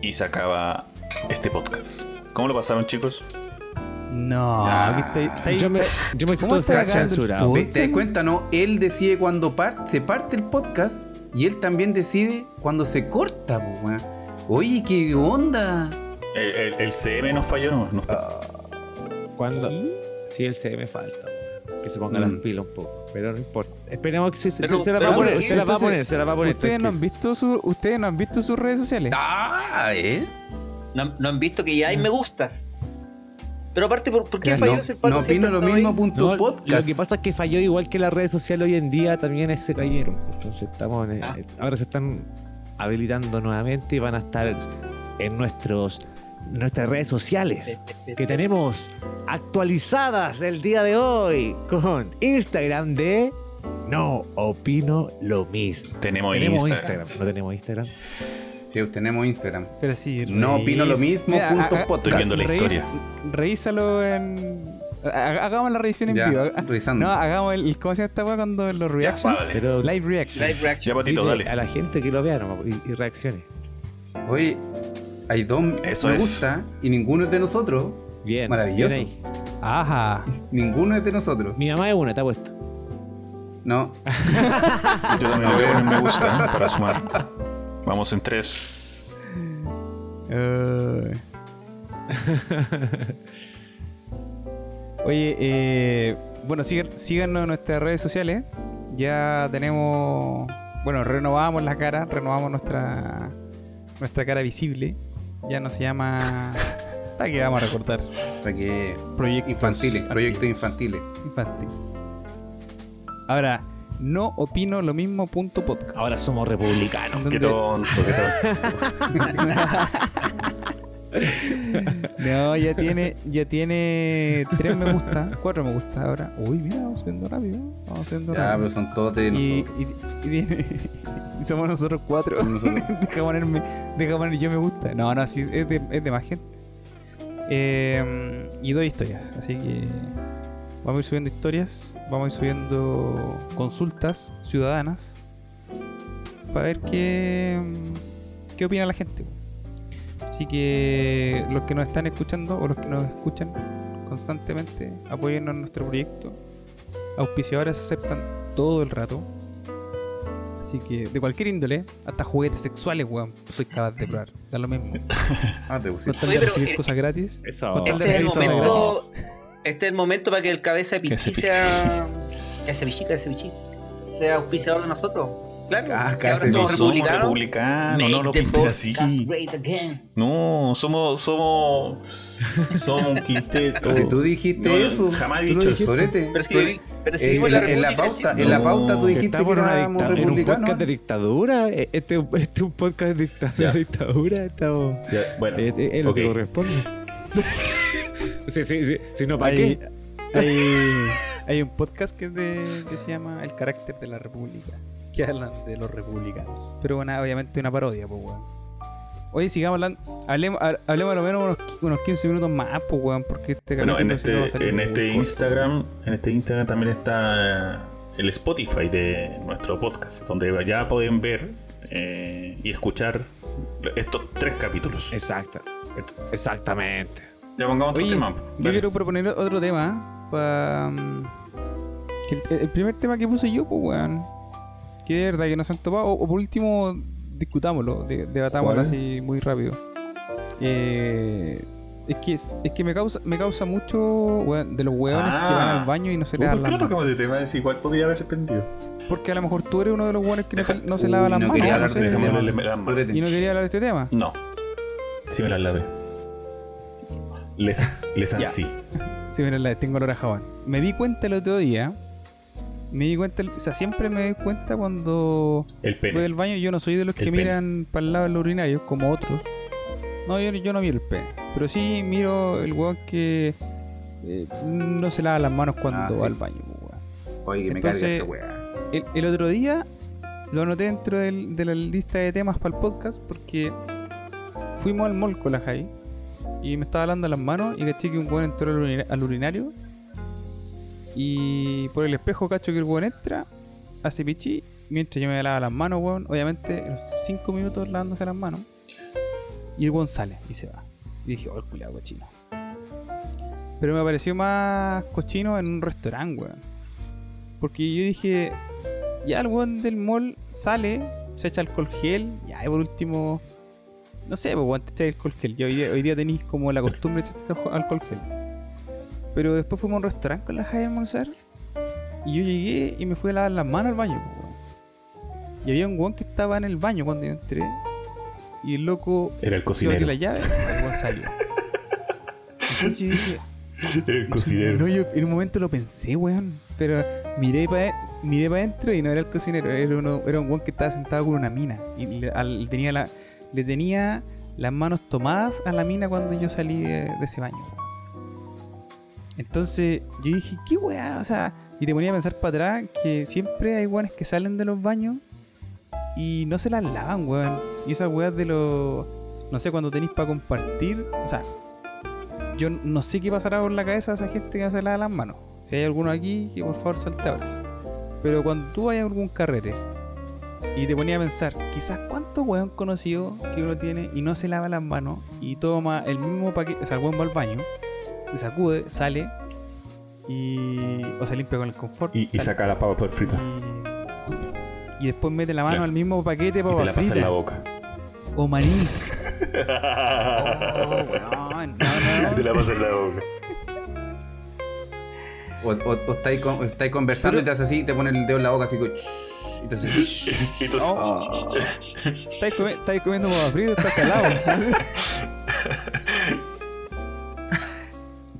Y se acaba este podcast. ¿Cómo lo pasaron, chicos? No. Yo me, yo me ¿Cómo siento está cagando el censurado. ¿Te das cuenta, no? Él decide cuando se parte el podcast y él también decide cuando se corta, po, weón. Oye, ¿qué onda? El, el- el CM nos falló, ¿no? Nos- Cuando. Sí, el CM falta. que se ponga Mm. las pilas un poco. Pero no importa. Esperemos que se, se- Pero- se la va a poner, se la va a poner, se la va a poner. ¿Ustedes no, han visto su, ¿Ustedes no han visto sus redes sociales? Ah, ¿eh? No, no han visto que ya hay me gustas. Pero aparte, ¿por, por qué No, falló ese pato? no opino lo mismo, ahí? punto No, podcast. Lo que pasa es que falló igual que las redes sociales hoy en día también se cayeron. Entonces estamos en- Ah. ahora se están habilitando nuevamente y van a estar en nuestros nuestras redes sociales que tenemos actualizadas el día de hoy con Instagram de No opino lo mismo. Tenemos, Tenemos Instagram. Instagram. No tenemos Instagram. Sí, tenemos Instagram. Pero sí. No opino lo mismo, Mira, punto podcast. Estoy viendo la historia. Revísalo en. Ha- Hagamos la revisión en vivo. revisando. No, hagamos el. ¿Cómo se llama esta weá cuando los reactions? vale. Pero Live reaction. Live reaction. Ya, Patito, dale. a la gente que lo vea nomás y, y reaccione. Oye, hay dos Eso me es. gusta y ninguno es de nosotros. Bien. Maravilloso. bien ahí. Ajá. Ninguno es de nosotros. Mi mamá es una, te ha puesto. No. Yo también le doy un me gusta para sumar. Vamos en tres. Eh. Oye, eh, bueno, sigan- síganos en nuestras redes sociales. Ya tenemos, bueno, renovamos la cara, renovamos nuestra nuestra cara visible. Ya no se llama. ¿Para qué vamos a recordar? Para que. Proyectos Infantiles, proyectos infantiles. Infantil. Ahora, no opino lo mismo punto podcast. Ahora somos republicanos. Qué tonto, qué tonto. No, ya tiene, ya tiene tres me gusta, cuatro me gusta ahora. Uy, mira, vamos subiendo rápido. Vamos subiendo Ya, rápido. pero son todos de y, nosotros. y- y tiene- y somos nosotros cuatro. Somos nosotros. deja, ponerme, deja poner yo me gusta. No, no, sí, es de, es de más gente. Eh, y doy historias, así que vamos a ir subiendo historias, vamos a ir subiendo consultas ciudadanas para ver qué, qué opina la gente. Así que los que nos están escuchando o los que nos escuchan constantemente, apóyennos en nuestro proyecto. Auspiciadores se aceptan todo el rato. Así que de cualquier índole, hasta juguetes sexuales, weón, soy capaz de probar. Da lo mismo. Ah, te Oye, de pero, recibir eh, cosas gratis. Eso. Tal de Este es el momento. gratis. Este es el momento para que el cabeza de pichí se sea. Que ese bichí, que ese bichí. Sea auspiciador de nosotros. Claro, Ah, si ahora somos no somos republicanos. republicanos, no lo podcast así. No, somos, somos, somos un quinteto. Si tú dijiste No, eso. jamás dicho dijiste. eso. Sorete. Pero si, pero si eh, en, la en la pauta, en la No, pauta tú dijiste que una éramos en un republicanos. podcast de dictadura, eh, este, este es un podcast de dicta- Ya. de dictadura, estamos. Ya, bueno, eh, eh, es lo que corresponde. sí, sí, sí. Si no, ¿para Hay, qué? hay, hay un podcast que, es de, que se llama El carácter de la república. Que hablan de los republicanos. Pero bueno, obviamente una parodia, pues weón. Oye, sigamos hablando. Hablemos, ha- hablemos a lo menos unos, unos 15 minutos más, pues weón. Porque este Bueno, en este, en este corto. Instagram, en este Instagram también está el Spotify de nuestro podcast, donde ya pueden ver eh, y escuchar estos tres capítulos. Exacto. Exactamente. Ya pongamos otro Oye, tema. yo quiero proponer otro tema. Pa, que el, el primer tema que puse yo, pues weón. Que de verdad que nos han topado. O, o por último, discutámoslo, de- debatámoslo ¿Cuál? así muy rápido. Eh, es que, es que me causa me causa mucho weón, de los weones que van Ah. al baño y no se Uh, lavan ¿Por qué no las tocamos ese tema? Es igual podría haber respondido. Porque a lo mejor tú eres uno de los weones que no se, Deja- no se Uy, lava las no manos. no sé, las y no quería hablar de este tema. No. Sí me las lavé. Les, les Ya. sí. Sí, mira, la tengo olor a jabón. Me di cuenta el otro día. Me di cuenta, o sea, siempre me doy cuenta cuando El voy pene. del baño. Yo no soy de los El que pene. miran para el lado del urinario, como otros. No, yo, yo no miro el pene. Pero sí miro el weón que eh, no se lava las manos cuando Ah, va sí. al baño, pues, weón. Oye, que me Entonces- carga esa weá. El, el otro día lo anoté dentro del- de la lista de temas para el podcast porque fuimos al mall con la Jai y me estaba lavando las manos y caché que un weón entró al, urina- al urinario y por el espejo cacho que el weón entra, hace pichí, mientras yo me lavaba las manos, weón, obviamente los 5 minutos lavándose las manos y el weón sale y se va. Y dije, oh, el culiado cochino. Pero me pareció más cochino en un restaurante, weón. Porque yo dije, ya el weón del mall sale, se echa alcohol gel, ya y por último, no sé, pues weón, te echas alcohol gel. Ya hoy hoy día tenéis como la costumbre de echar alcohol gel. Pero después fuimos a un restaurante con la Jaya a almorzar Y yo llegué y me fui a lavar las manos al baño. Y había un weón que estaba en el baño cuando yo entré. Y el loco Era el cocinero. la llave y el weón salió. Entonces yo dije, Era el cocinero. no, yo en un momento lo pensé, weón. Pero miré para miré para adentro y no era el cocinero, era, uno, era un weón que estaba sentado con una mina. Y le, al- tenía la, le tenía las manos tomadas a la mina cuando yo salí de, de ese baño. Entonces yo dije, ¿qué weá? O sea, y te ponía a pensar para atrás que siempre hay weones que salen de los baños y no se las lavan, weón. Y esas weas de los. No sé, cuando tenéis para compartir. O sea, yo no sé qué pasará por la cabeza de esa gente que no se lava las manos. Si hay alguno aquí, que por favor salte ahora. Pero cuando tú vayas a algún carrete y te ponía a pensar, quizás cuántos weón conocidos que uno tiene y no se lava las manos y toma el mismo paquete, o sea, el weón va al baño, se sacude, sale y. o se limpia con el confort. Y, y saca las papas por frita. y, y después mete la mano Claro. al mismo paquete Y para te la pasa en la boca. O maní. Oh, weón. No, no, no. Te la pasa en la boca. O, o, o estáis, con- conversando y te haces así, te pones el dedo en la boca así, como, "Shh", y te haces, "Shh". Entonces, Oh. ¿Estáis, comi- estáis comiendo papa frita? Está calado.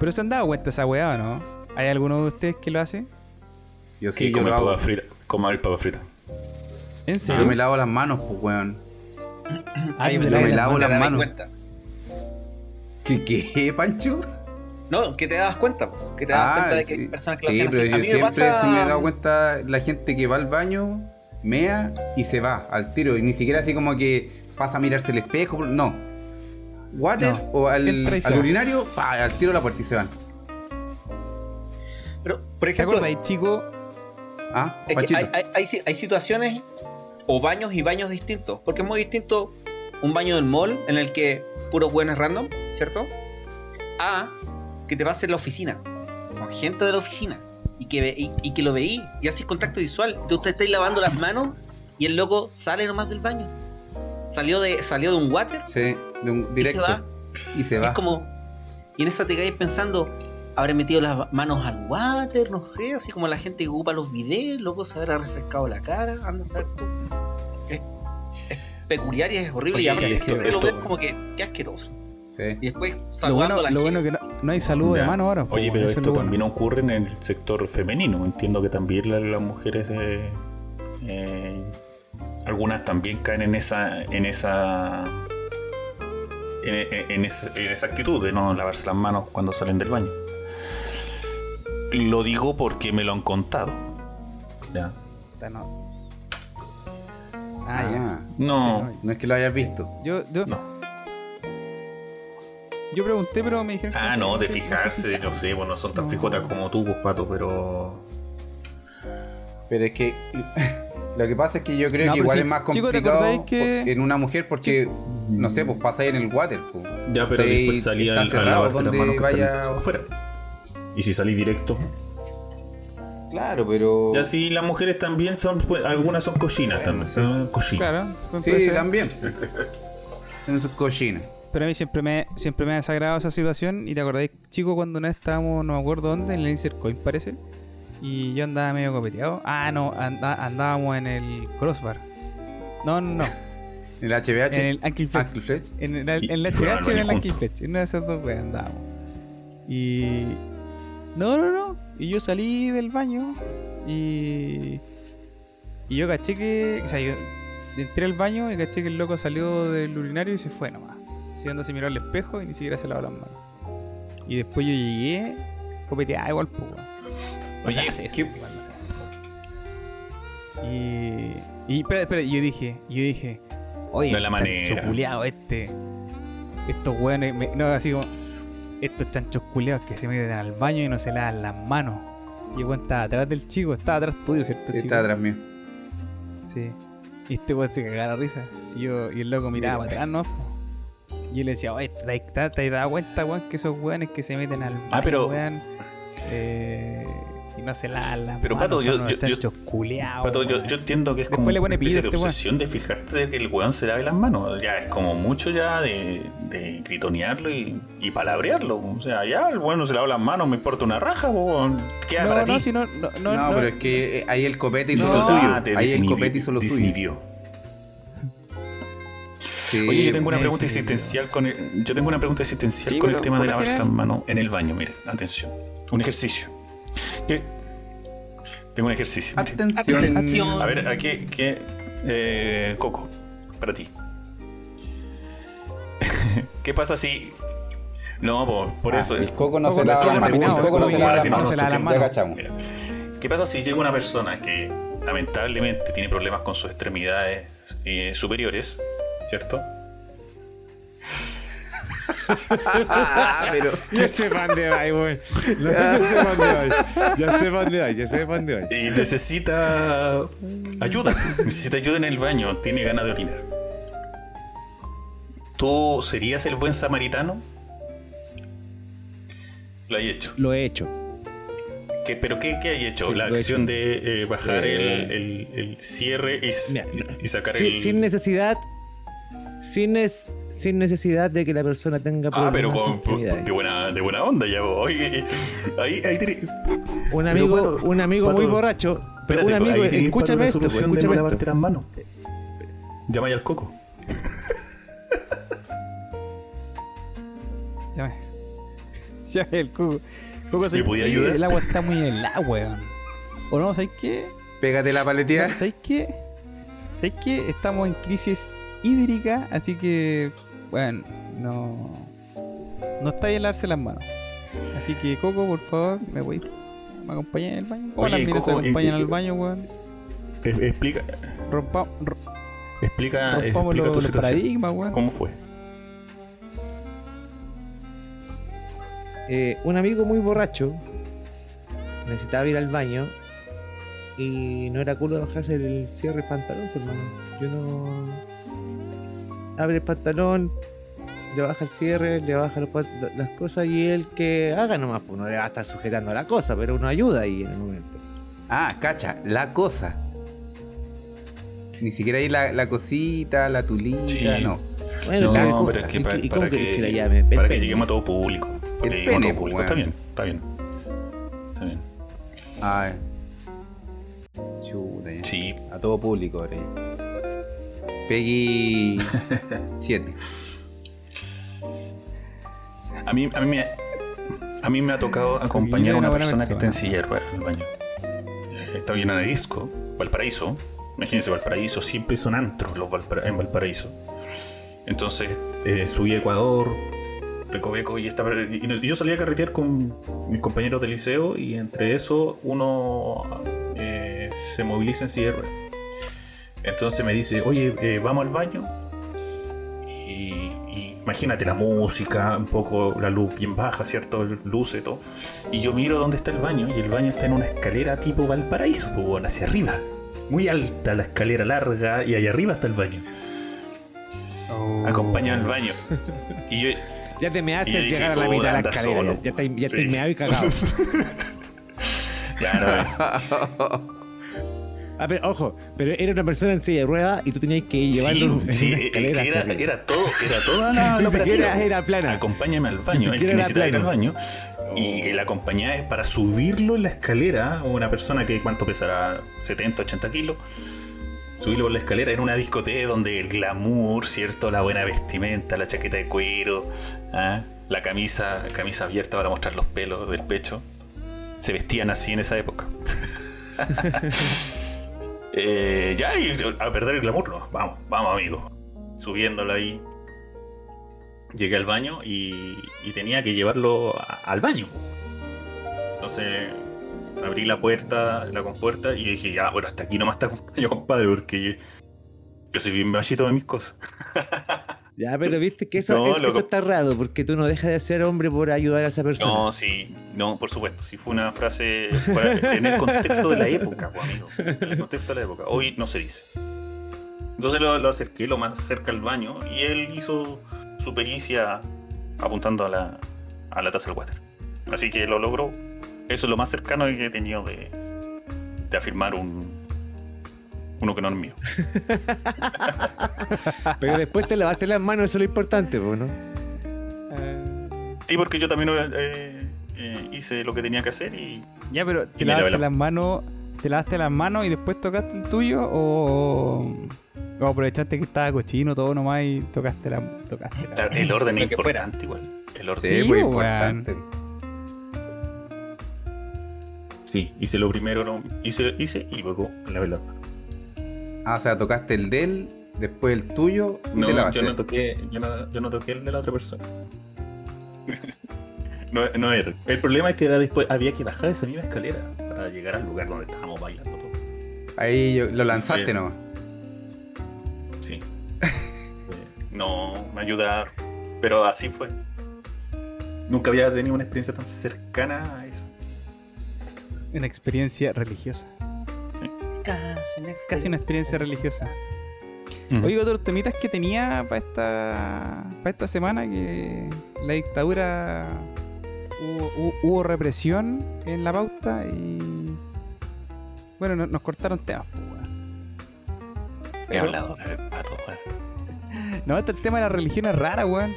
Pero se han dado cuenta esa weá, ¿o no? ¿Hay alguno de ustedes que lo hace? Yo que sí, yo lo hago. frita. Comer papa frita. ¿En Yo serio? me lavo las manos, pues, weón. Ay, yo me me lavo las manos, cuenta. ¿Qué, qué, Pancho? No, que te das cuenta, que te das cuenta de que hay personas que Ah, sí, lo hacen pero así. yo A mí me siempre pasa. se me he dado cuenta la gente que va al baño, mea y se va al tiro. Y ni siquiera así como que pasa a mirarse el espejo. No. Water No, o al, al urinario, pa, al tiro a la puerta y se van. Pero, por ¿Te ejemplo, acordáis, chico? Ah, es que Panchito. hay, hay, hay, si- hay situaciones o baños y baños distintos. Porque es muy distinto un baño del mall en el que puros buenos random, ¿cierto? A que te pase en la oficina, con gente de la oficina. Y que, ve- y, y que lo veí y haces contacto visual. Tú te estáis lavando las manos y el loco sale nomás del baño. Salió de, salió de un water Sí, de un y se directo. va. Y se va. Es como. Y en eso te caes pensando, habré metido las manos al water, no sé, así como la gente que ocupa los videos, loco se habrá refrescado la cara, anda a saber tú. Es, es peculiar y es horrible. Oye, y aparte siempre lo ves como que, qué asqueroso. Sí. Y después Lo saludando bueno, a la lo gente. bueno que no, no hay saludo de mano ahora. Oye, pero es esto lo bueno. también ocurre en el sector femenino. Entiendo que también la- las mujeres de. eh, algunas también caen en esa. en esa. En, en- en esa, en esa actitud de no lavarse las manos cuando salen del baño. Lo digo porque me lo han contado. Ya. No. Ah, Ah, ya. No. no es que lo hayas visto. Yo, yo, No. yo pregunté, pero me dijeron que Ah, no, de se- se fijarse, fija. no sé, pues no son tan No. fijotas como tú, pues, pato, pero. Pero es que lo que pasa es que yo creo No, que igual sí, es más chico, ¿te complicado que- en una mujer porque, no sé, pues pasa ahí en el water. Pues. Ya, pero después salía al- a cerrado lavarte las manos que vaya- afuera. Y si salí directo. Claro, pero... Ya sí, las mujeres también son, pues, algunas son cochinas también, son cochinas. Claro, Sí, ser. también. En sus cochinas. Pero a mí siempre me, siempre me ha desagradado esa situación. Y te acordáis, chico, cuando una vez estábamos, no me acuerdo dónde, en el Insert Coin parece. Y yo andaba medio copeteado. Ah, no, anda- andábamos en el Crossbar. No, no, no. En el HBH. en el Ankle Flex. Ankle Fletch. En el, en el HH y en el Ankle Flex. En una de esas dos weas andábamos. Y. No, no, no. Y yo salí del baño. Y. Y yo caché que. O sea, yo entré al baño y caché que el loco salió del urinario y se fue nomás. Siguiendo se miró al espejo y ni siquiera se lavó las manos. Y después yo llegué. Copeteaba igual, pues, Oye, se hace eso, ¿qué- igual no hace. Y. Y espera, espera, yo dije, yo dije, oye, No la manera. chancho culiao este. Estos weones, me- no, así como, estos chanchos culiados que se meten al baño y no se lavan las manos. Y el weón estaba atrás del chico, estaba atrás tuyo, ¿cierto? Sí, chico? está atrás mío. Sí. Y este weón se cagaba la risa. Y, yo, y el loco miraba para atrás, ¿no? Y yo le decía, oye, ¿te, te, te has dado cuenta, weón, que esos weones que se meten al baño, Ah, pero- weón? Eh, y no se la la Pero, mano, Pato, yo- yo- yo- culeados, Pato, yo, entiendo que es Después como una especie de este obsesión de fijarte de que el weón se lave las manos. Ya es como mucho ya de, de gritonearlo y, y palabrearlo. O sea, ya el weón no se lava las manos, me importa una raja, weón. Queda No, para no, ti. si no, no, no, No, no. pero es que eh, ahí el copete hizo No. lo. Ah, te Ahí el copete hizo lo desinhibió. Sí, Oye, yo tengo una pregunta existencial con el, yo tengo una pregunta existencial Sí, con el tema de lavarse las manos en el baño. Mire, atención. Un ejercicio. ¿Qué? Tengo un ejercicio. Atención. Atención. A ver, aquí, ¿qué? Eh, Coco, para ti. ¿Qué pasa si.? No, por, por Ah, eso. El coco no Coco se no lava se las lava manos. las El coco no se manos, lava las que no manos. se lava las Ya manos. cachamos. Mira, ¿qué pasa si llega una persona que lamentablemente tiene problemas con sus extremidades eh, superiores, ¿cierto? Ah, pero. Ya sé para dónde va, weón. No, Ya sé para dónde va. Ya sé para dónde va, ya sé para dónde va. Y necesita ayuda, necesita ayuda en el baño, tiene ganas de orinar. ¿Tú serías el buen samaritano? Lo hay hecho. Lo he hecho. ¿Qué, ¿Pero qué, qué hay hecho? Sí, La he acción hecho. de eh, bajar Eh, el, el- el cierre y, s- Mira, y sacar Sin, el... sin necesidad. Sin, nes- sin necesidad de que la persona tenga Ah, problemas pero con, extremidades. de, buena, de buena onda ya. Oye, ahí, ahí tiene- Un Pero, amigo, Pato, un amigo Pato, muy borracho. Pero un amigo, ahí escúchame la esto, pues, de no escúchame lavarte esto. las manos. Llama ahí al coco. Llame. Llame el cubo. Cubo, ¿Me ¿sabes podía ayudar? El agua está muy helada, weón. ¿O no? ¿Sabes qué? Pégate la paleteada. ¿Sabes qué? ¿Sabes qué? Estamos en crisis hídrica, así que, bueno, no. No está bien lavarse las manos. Así que, Coco, por favor, me voy. ¿Me acompañan al baño? ¿Cómo Oye, las minas se acompañan y- al baño, weón? Eh, Explica, Rompa, ro- explica, rompamos explica los, tu los situación. paradigmas, weón. ¿Cómo fue? Eh, un amigo muy borracho necesitaba ir al baño y no era culo bajarse el cierre del pantalón, pues, hermano. Yo no. Abre el pantalón, le baja el cierre, le baja los las cosas y él que haga nomás, pues no le va a estar sujetando la cosa, pero uno ayuda ahí en el momento. Ah, cacha, la cosa. Ni siquiera ahí la, la cosita, la tulita, Sí. no. Bueno, No, pero cosa. es que ¿Y para, y para cómo que, que la llame? Para que pene. lleguemos a todo público. Para El que lleguemos a pene, todo público. pues, Está weón. bien, está bien. Está bien. Ay. Chuta, ya. Sí. A todo público ahora. ya. Peggy 7. A mí, a mí me, a mí me ha tocado acompañar a una persona que está en silla de ruedas en el baño. Eh, Estaba bien en el disco, Valparaíso. Imagínense, Valparaíso, siempre son antros los Valpara- en Valparaíso. Entonces eh, subí a Ecuador, Recoveco, y, estaba, y yo salía a carretear con mis compañeros del liceo, y entre eso uno eh, se moviliza en silla de ruedas. Entonces me dice, oye, eh, vamos al baño. Y, y imagínate la música, un poco la luz bien baja, ¿cierto? Luce y todo. Y yo miro dónde está el baño y el baño está en una escalera tipo Valparaíso, pues, hacia arriba. Muy alta la escalera larga y allá arriba está el baño. Acompaña al baño. Y yo, Ya te measte al llegar a la "Puta, mitad de la escalera. solo". Ya, te, ya te Sí. meado y cagado. ya Ah, pero ojo, pero era una persona en silla de ruedas y tú tenías que llevarlo sí, en sí, una que era, todo, era toda la, la siquiera era plana. Acompáñame al baño, el que necesita ir al baño. Y el acompañar es para subirlo en la escalera, una persona que cuánto pesará, 70, 80 kilos. Subirlo por la escalera en una discoteca donde el glamour, ¿cierto? La buena vestimenta, la chaqueta de cuero, ¿ah? la camisa, camisa abierta para mostrar los pelos del pecho. Se vestían así en esa época. Eh, ya, y a perder el glamour. Vamos, vamos, amigo. Subiéndolo ahí. Llegué al baño y, y tenía que llevarlo al baño. Entonces abrí la puerta, la compuerta y dije, ya, bueno, hasta aquí nomás te acompaño, compadre, porque yo soy bien bajito de mis cosas. Ya, pero viste que eso, No, es- loco. eso está raro, porque tú no dejas de ser hombre por ayudar a esa persona. No, sí, no, por supuesto, sí fue una frase en el contexto de la época, pues, amigo. En el contexto de la época. Hoy no se dice. Entonces lo, lo acerqué lo más cerca al baño y él hizo su pericia apuntando a la, a la taza del water. Así que lo logró. Eso es lo más cercano que he tenido de, de afirmar un uno que no es mío. Pero después te lavaste las manos, eso es lo importante, pues, ¿no? Sí, porque yo también eh, eh, hice lo que tenía que hacer y Ya, pero ¿te lavaste la- las manos te lavaste las manos y después tocaste el tuyo o, o aprovechaste que estaba cochino todo nomás y tocaste la tocaste la- la- el orden es fuera. importante igual. El orden. Sí, Sí, pues weón. importante. Sí, hice lo primero, hice, hice y luego lavé las manos. Ah, o sea, tocaste el de él, después el tuyo y No, te yo lavaste. no toqué, yo no, yo no toqué el de la otra persona. no, no era. El problema es que era después, había que bajar esa misma escalera para llegar al lugar donde estábamos bailando todo. Ahí yo- lo lanzaste Sí. nomás. Sí. No me ayudaron. Pero así fue. Nunca había tenido una experiencia tan cercana a esa. una experiencia religiosa. Es casi una Es casi una experiencia religiosa. Ujú. Oye, otros temitas que tenía para esta para esta semana que la dictadura hubo, hubo- hubo represión en la pauta y bueno, no- nos cortaron temas. pues, weón. He hablado, pato, weón. No, este el tema de la religión es rara, weón.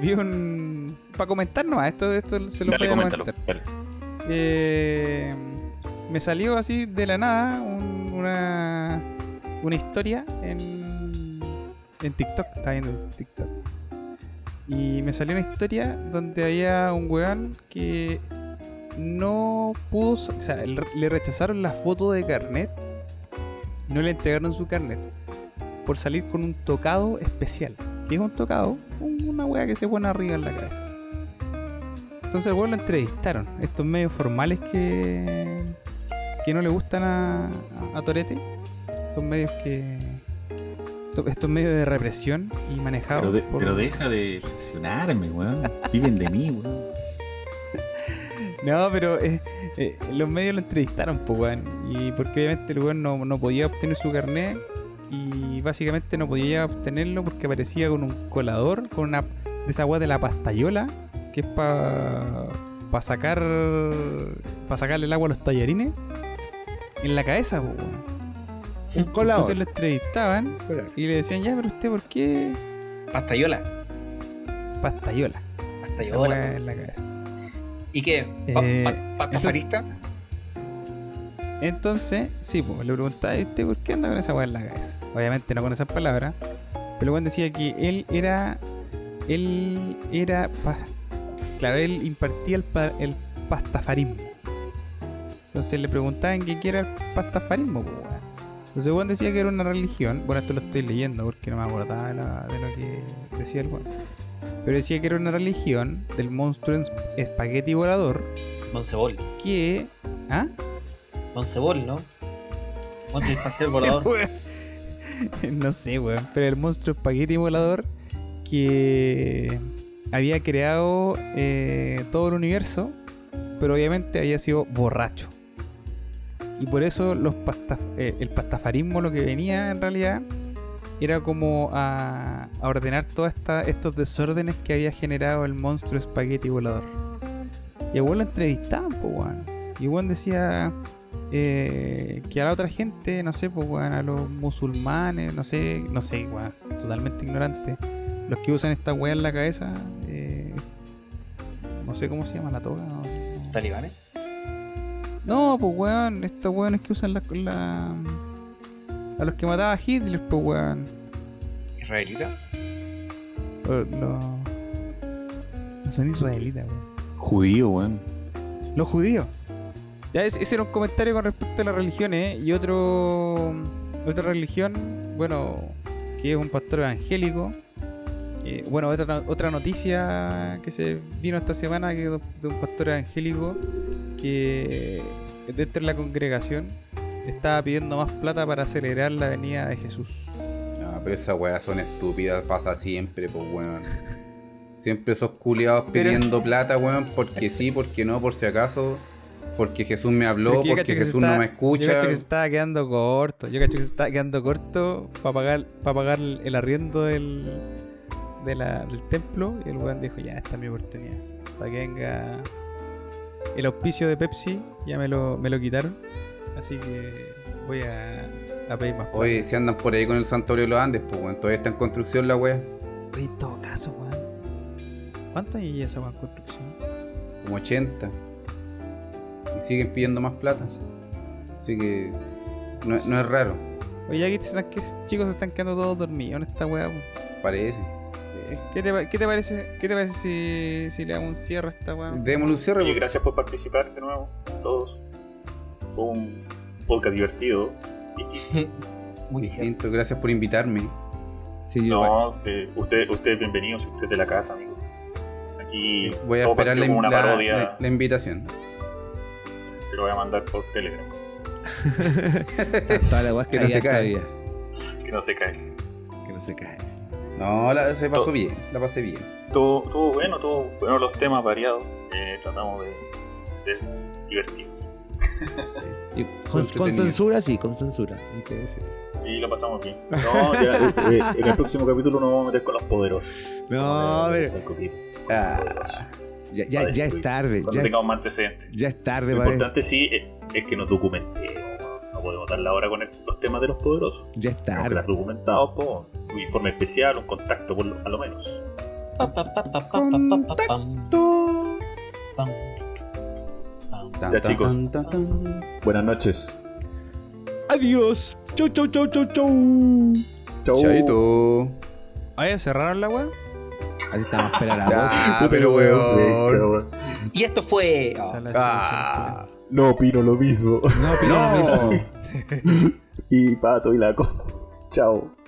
Vi un para comentar nomás, esto, esto se lo voy a comentar. Eh, me salió así de la nada un- una, una historia en, en TikTok. Estaba viendo TikTok. Y me salió una historia donde había un weón que no pudo. O sea, le rechazaron la foto de carnet no le entregaron su carnet por salir con un tocado especial. ¿Qué es un tocado? Un- Una weá que se pone arriba en la cabeza. Entonces el weón lo entrevistaron. Estos medios formales que, que no le gustan a, a, Torete. Estos medios que. esto- Estos medios de represión y manejados Pero, de- por- pero deja de presionarme, weón. Viven de mí, weón. No, pero eh, eh, los medios lo entrevistaron, pues, weón. Y porque obviamente el weón no, no podía obtener su carnet. Y básicamente no podía obtenerlo porque aparecía con un colador, con una de esa de la pastayola, que es para pa sacar para sacarle el agua a los tallarines en la cabeza, pues, weón. Un colador. Entonces lo entrevistaban y le decían, ya, pero usted, ¿por qué Pastayola. pastayola? Esa Pastayola. weá en la cabeza. ¿Y qué? Pa- Eh, pa- ¿Pastafarista? Entonces, sí, pues le preguntaba, ¿y usted por qué anda con esa weá en la cabeza? Obviamente no con esas palabras. Pero weón decía que él era. Él era. pa- claro, él impartía el, pa- el pastafarismo. Entonces le preguntaban que qué era el pastafarismo, pues, weón. Entonces weón decía que era una religión. Bueno, esto lo estoy leyendo porque no me acordaba de, la- de lo que decía el weón. Pero decía que era una religión del monstruo espagueti volador Moncebol. que. ¿Ah? Moncebol, ¿no? El pastel volador. no sé, weón. Pero el monstruo espagueti volador que había creado eh, todo el universo, pero obviamente había sido borracho. Y por eso los pasta- eh, el pastafarismo lo que venía en realidad era como a, ordenar todos estos desórdenes que había generado el monstruo espagueti volador. Y a lo entrevistaban, pues, weón. Y weón decía eh, que a la otra gente, no sé, pues, weón, a los musulmanes, no sé, no sé, weón, totalmente ignorante. Los que usan esta weá en la cabeza, eh, no sé cómo se llama la toga. No. No, pues weón, estos weones que usan la, la- A los que mataba a Hitler, pues weón. ¿Israelita? Los- los- No son israelitas, weón. Judío, weón. Los judíos. Ya, ese, ese era un comentario con respecto a las religiones. ¿eh? Y otro. Otra religión, bueno, que es un pastor evangélico. Eh, bueno, otra, otra noticia que se vino esta semana que de de un pastor evangélico que dentro de la congregación estaba pidiendo más plata para acelerar la venida de Jesús. No, pero esas weas son estúpidas, pasa siempre, pues weón. Siempre esos culiados Pero- pidiendo plata, weón, porque sí, porque no, por si acaso. Porque Jesús me habló, yo porque Jesús está- no me Yo escucha. cacho que se estaba quedando corto. Yo cacho que se estaba quedando corto para pagar, para pagar el arriendo del, de la- del templo. Y el weón dijo, ya, esta es mi oportunidad. Para que venga el auspicio de Pepsi ya me lo, me lo quitaron. Así que voy a, a pedir más. plata. Oye, si andan por ahí con el Santuario de los Andes, pues weón, todavía está en construcción la wea. Oye, en todo caso, weón. ¿Cuánto hay esa weón construcción? Como 80. Y siguen pidiendo más plata. Así que no, no es raro, Oye, aquí se están, que chicos se están quedando todos dormidos en esta weá. parece. ¿Qué te, pa- qué te parece, qué te parece si, si le damos un cierre a esta weá? Démosle un cierre. Oye, pues. gracias por participar de nuevo, todos. Fue un podcast divertido. distinto. Muy cierto. Distinto, gracias por invitarme. Sí. No, usted, usted, usted es bienvenido si usted es de la casa, amigo. Aquí Voy a esperar la, como una la- parodia. la- la invitación. Te lo voy a mandar por Telegram. Toda la weá Que no se cae. Que no se cae. Que no se cae. No, la, se pasó bien, la pasé bien. Todo, todo bueno, todo bueno los temas variados. Eh, tratamos de ser divertidos. Y con, con censura, sí, con censura. Hay que decir. Sí, lo pasamos bien. No, ya, eh, eh, en el próximo capítulo nos vamos a meter con los poderosos. No, Con Coquito, Ah, ya, ya, es tarde. Cuando Ya, tengamos más antecedentes. ya es tarde, Lo importante sí es, es que nos documentemos no podemos darla ahora con los temas de los poderosos. Ya está. Claro. documentados, po, un informe especial, un contacto por lo, a lo menos. Contacto. Ya chicos. Buenas noches. Adiós. Chau, chau, chau, chau, chau. Chau. Chaito. ¿Ahí cerraron la weá? Así estamos esperando. ah, pero weón. Y esto fue. Oh. Ah. No opino lo mismo. No, pero no. y Pato y la cosa. Chao.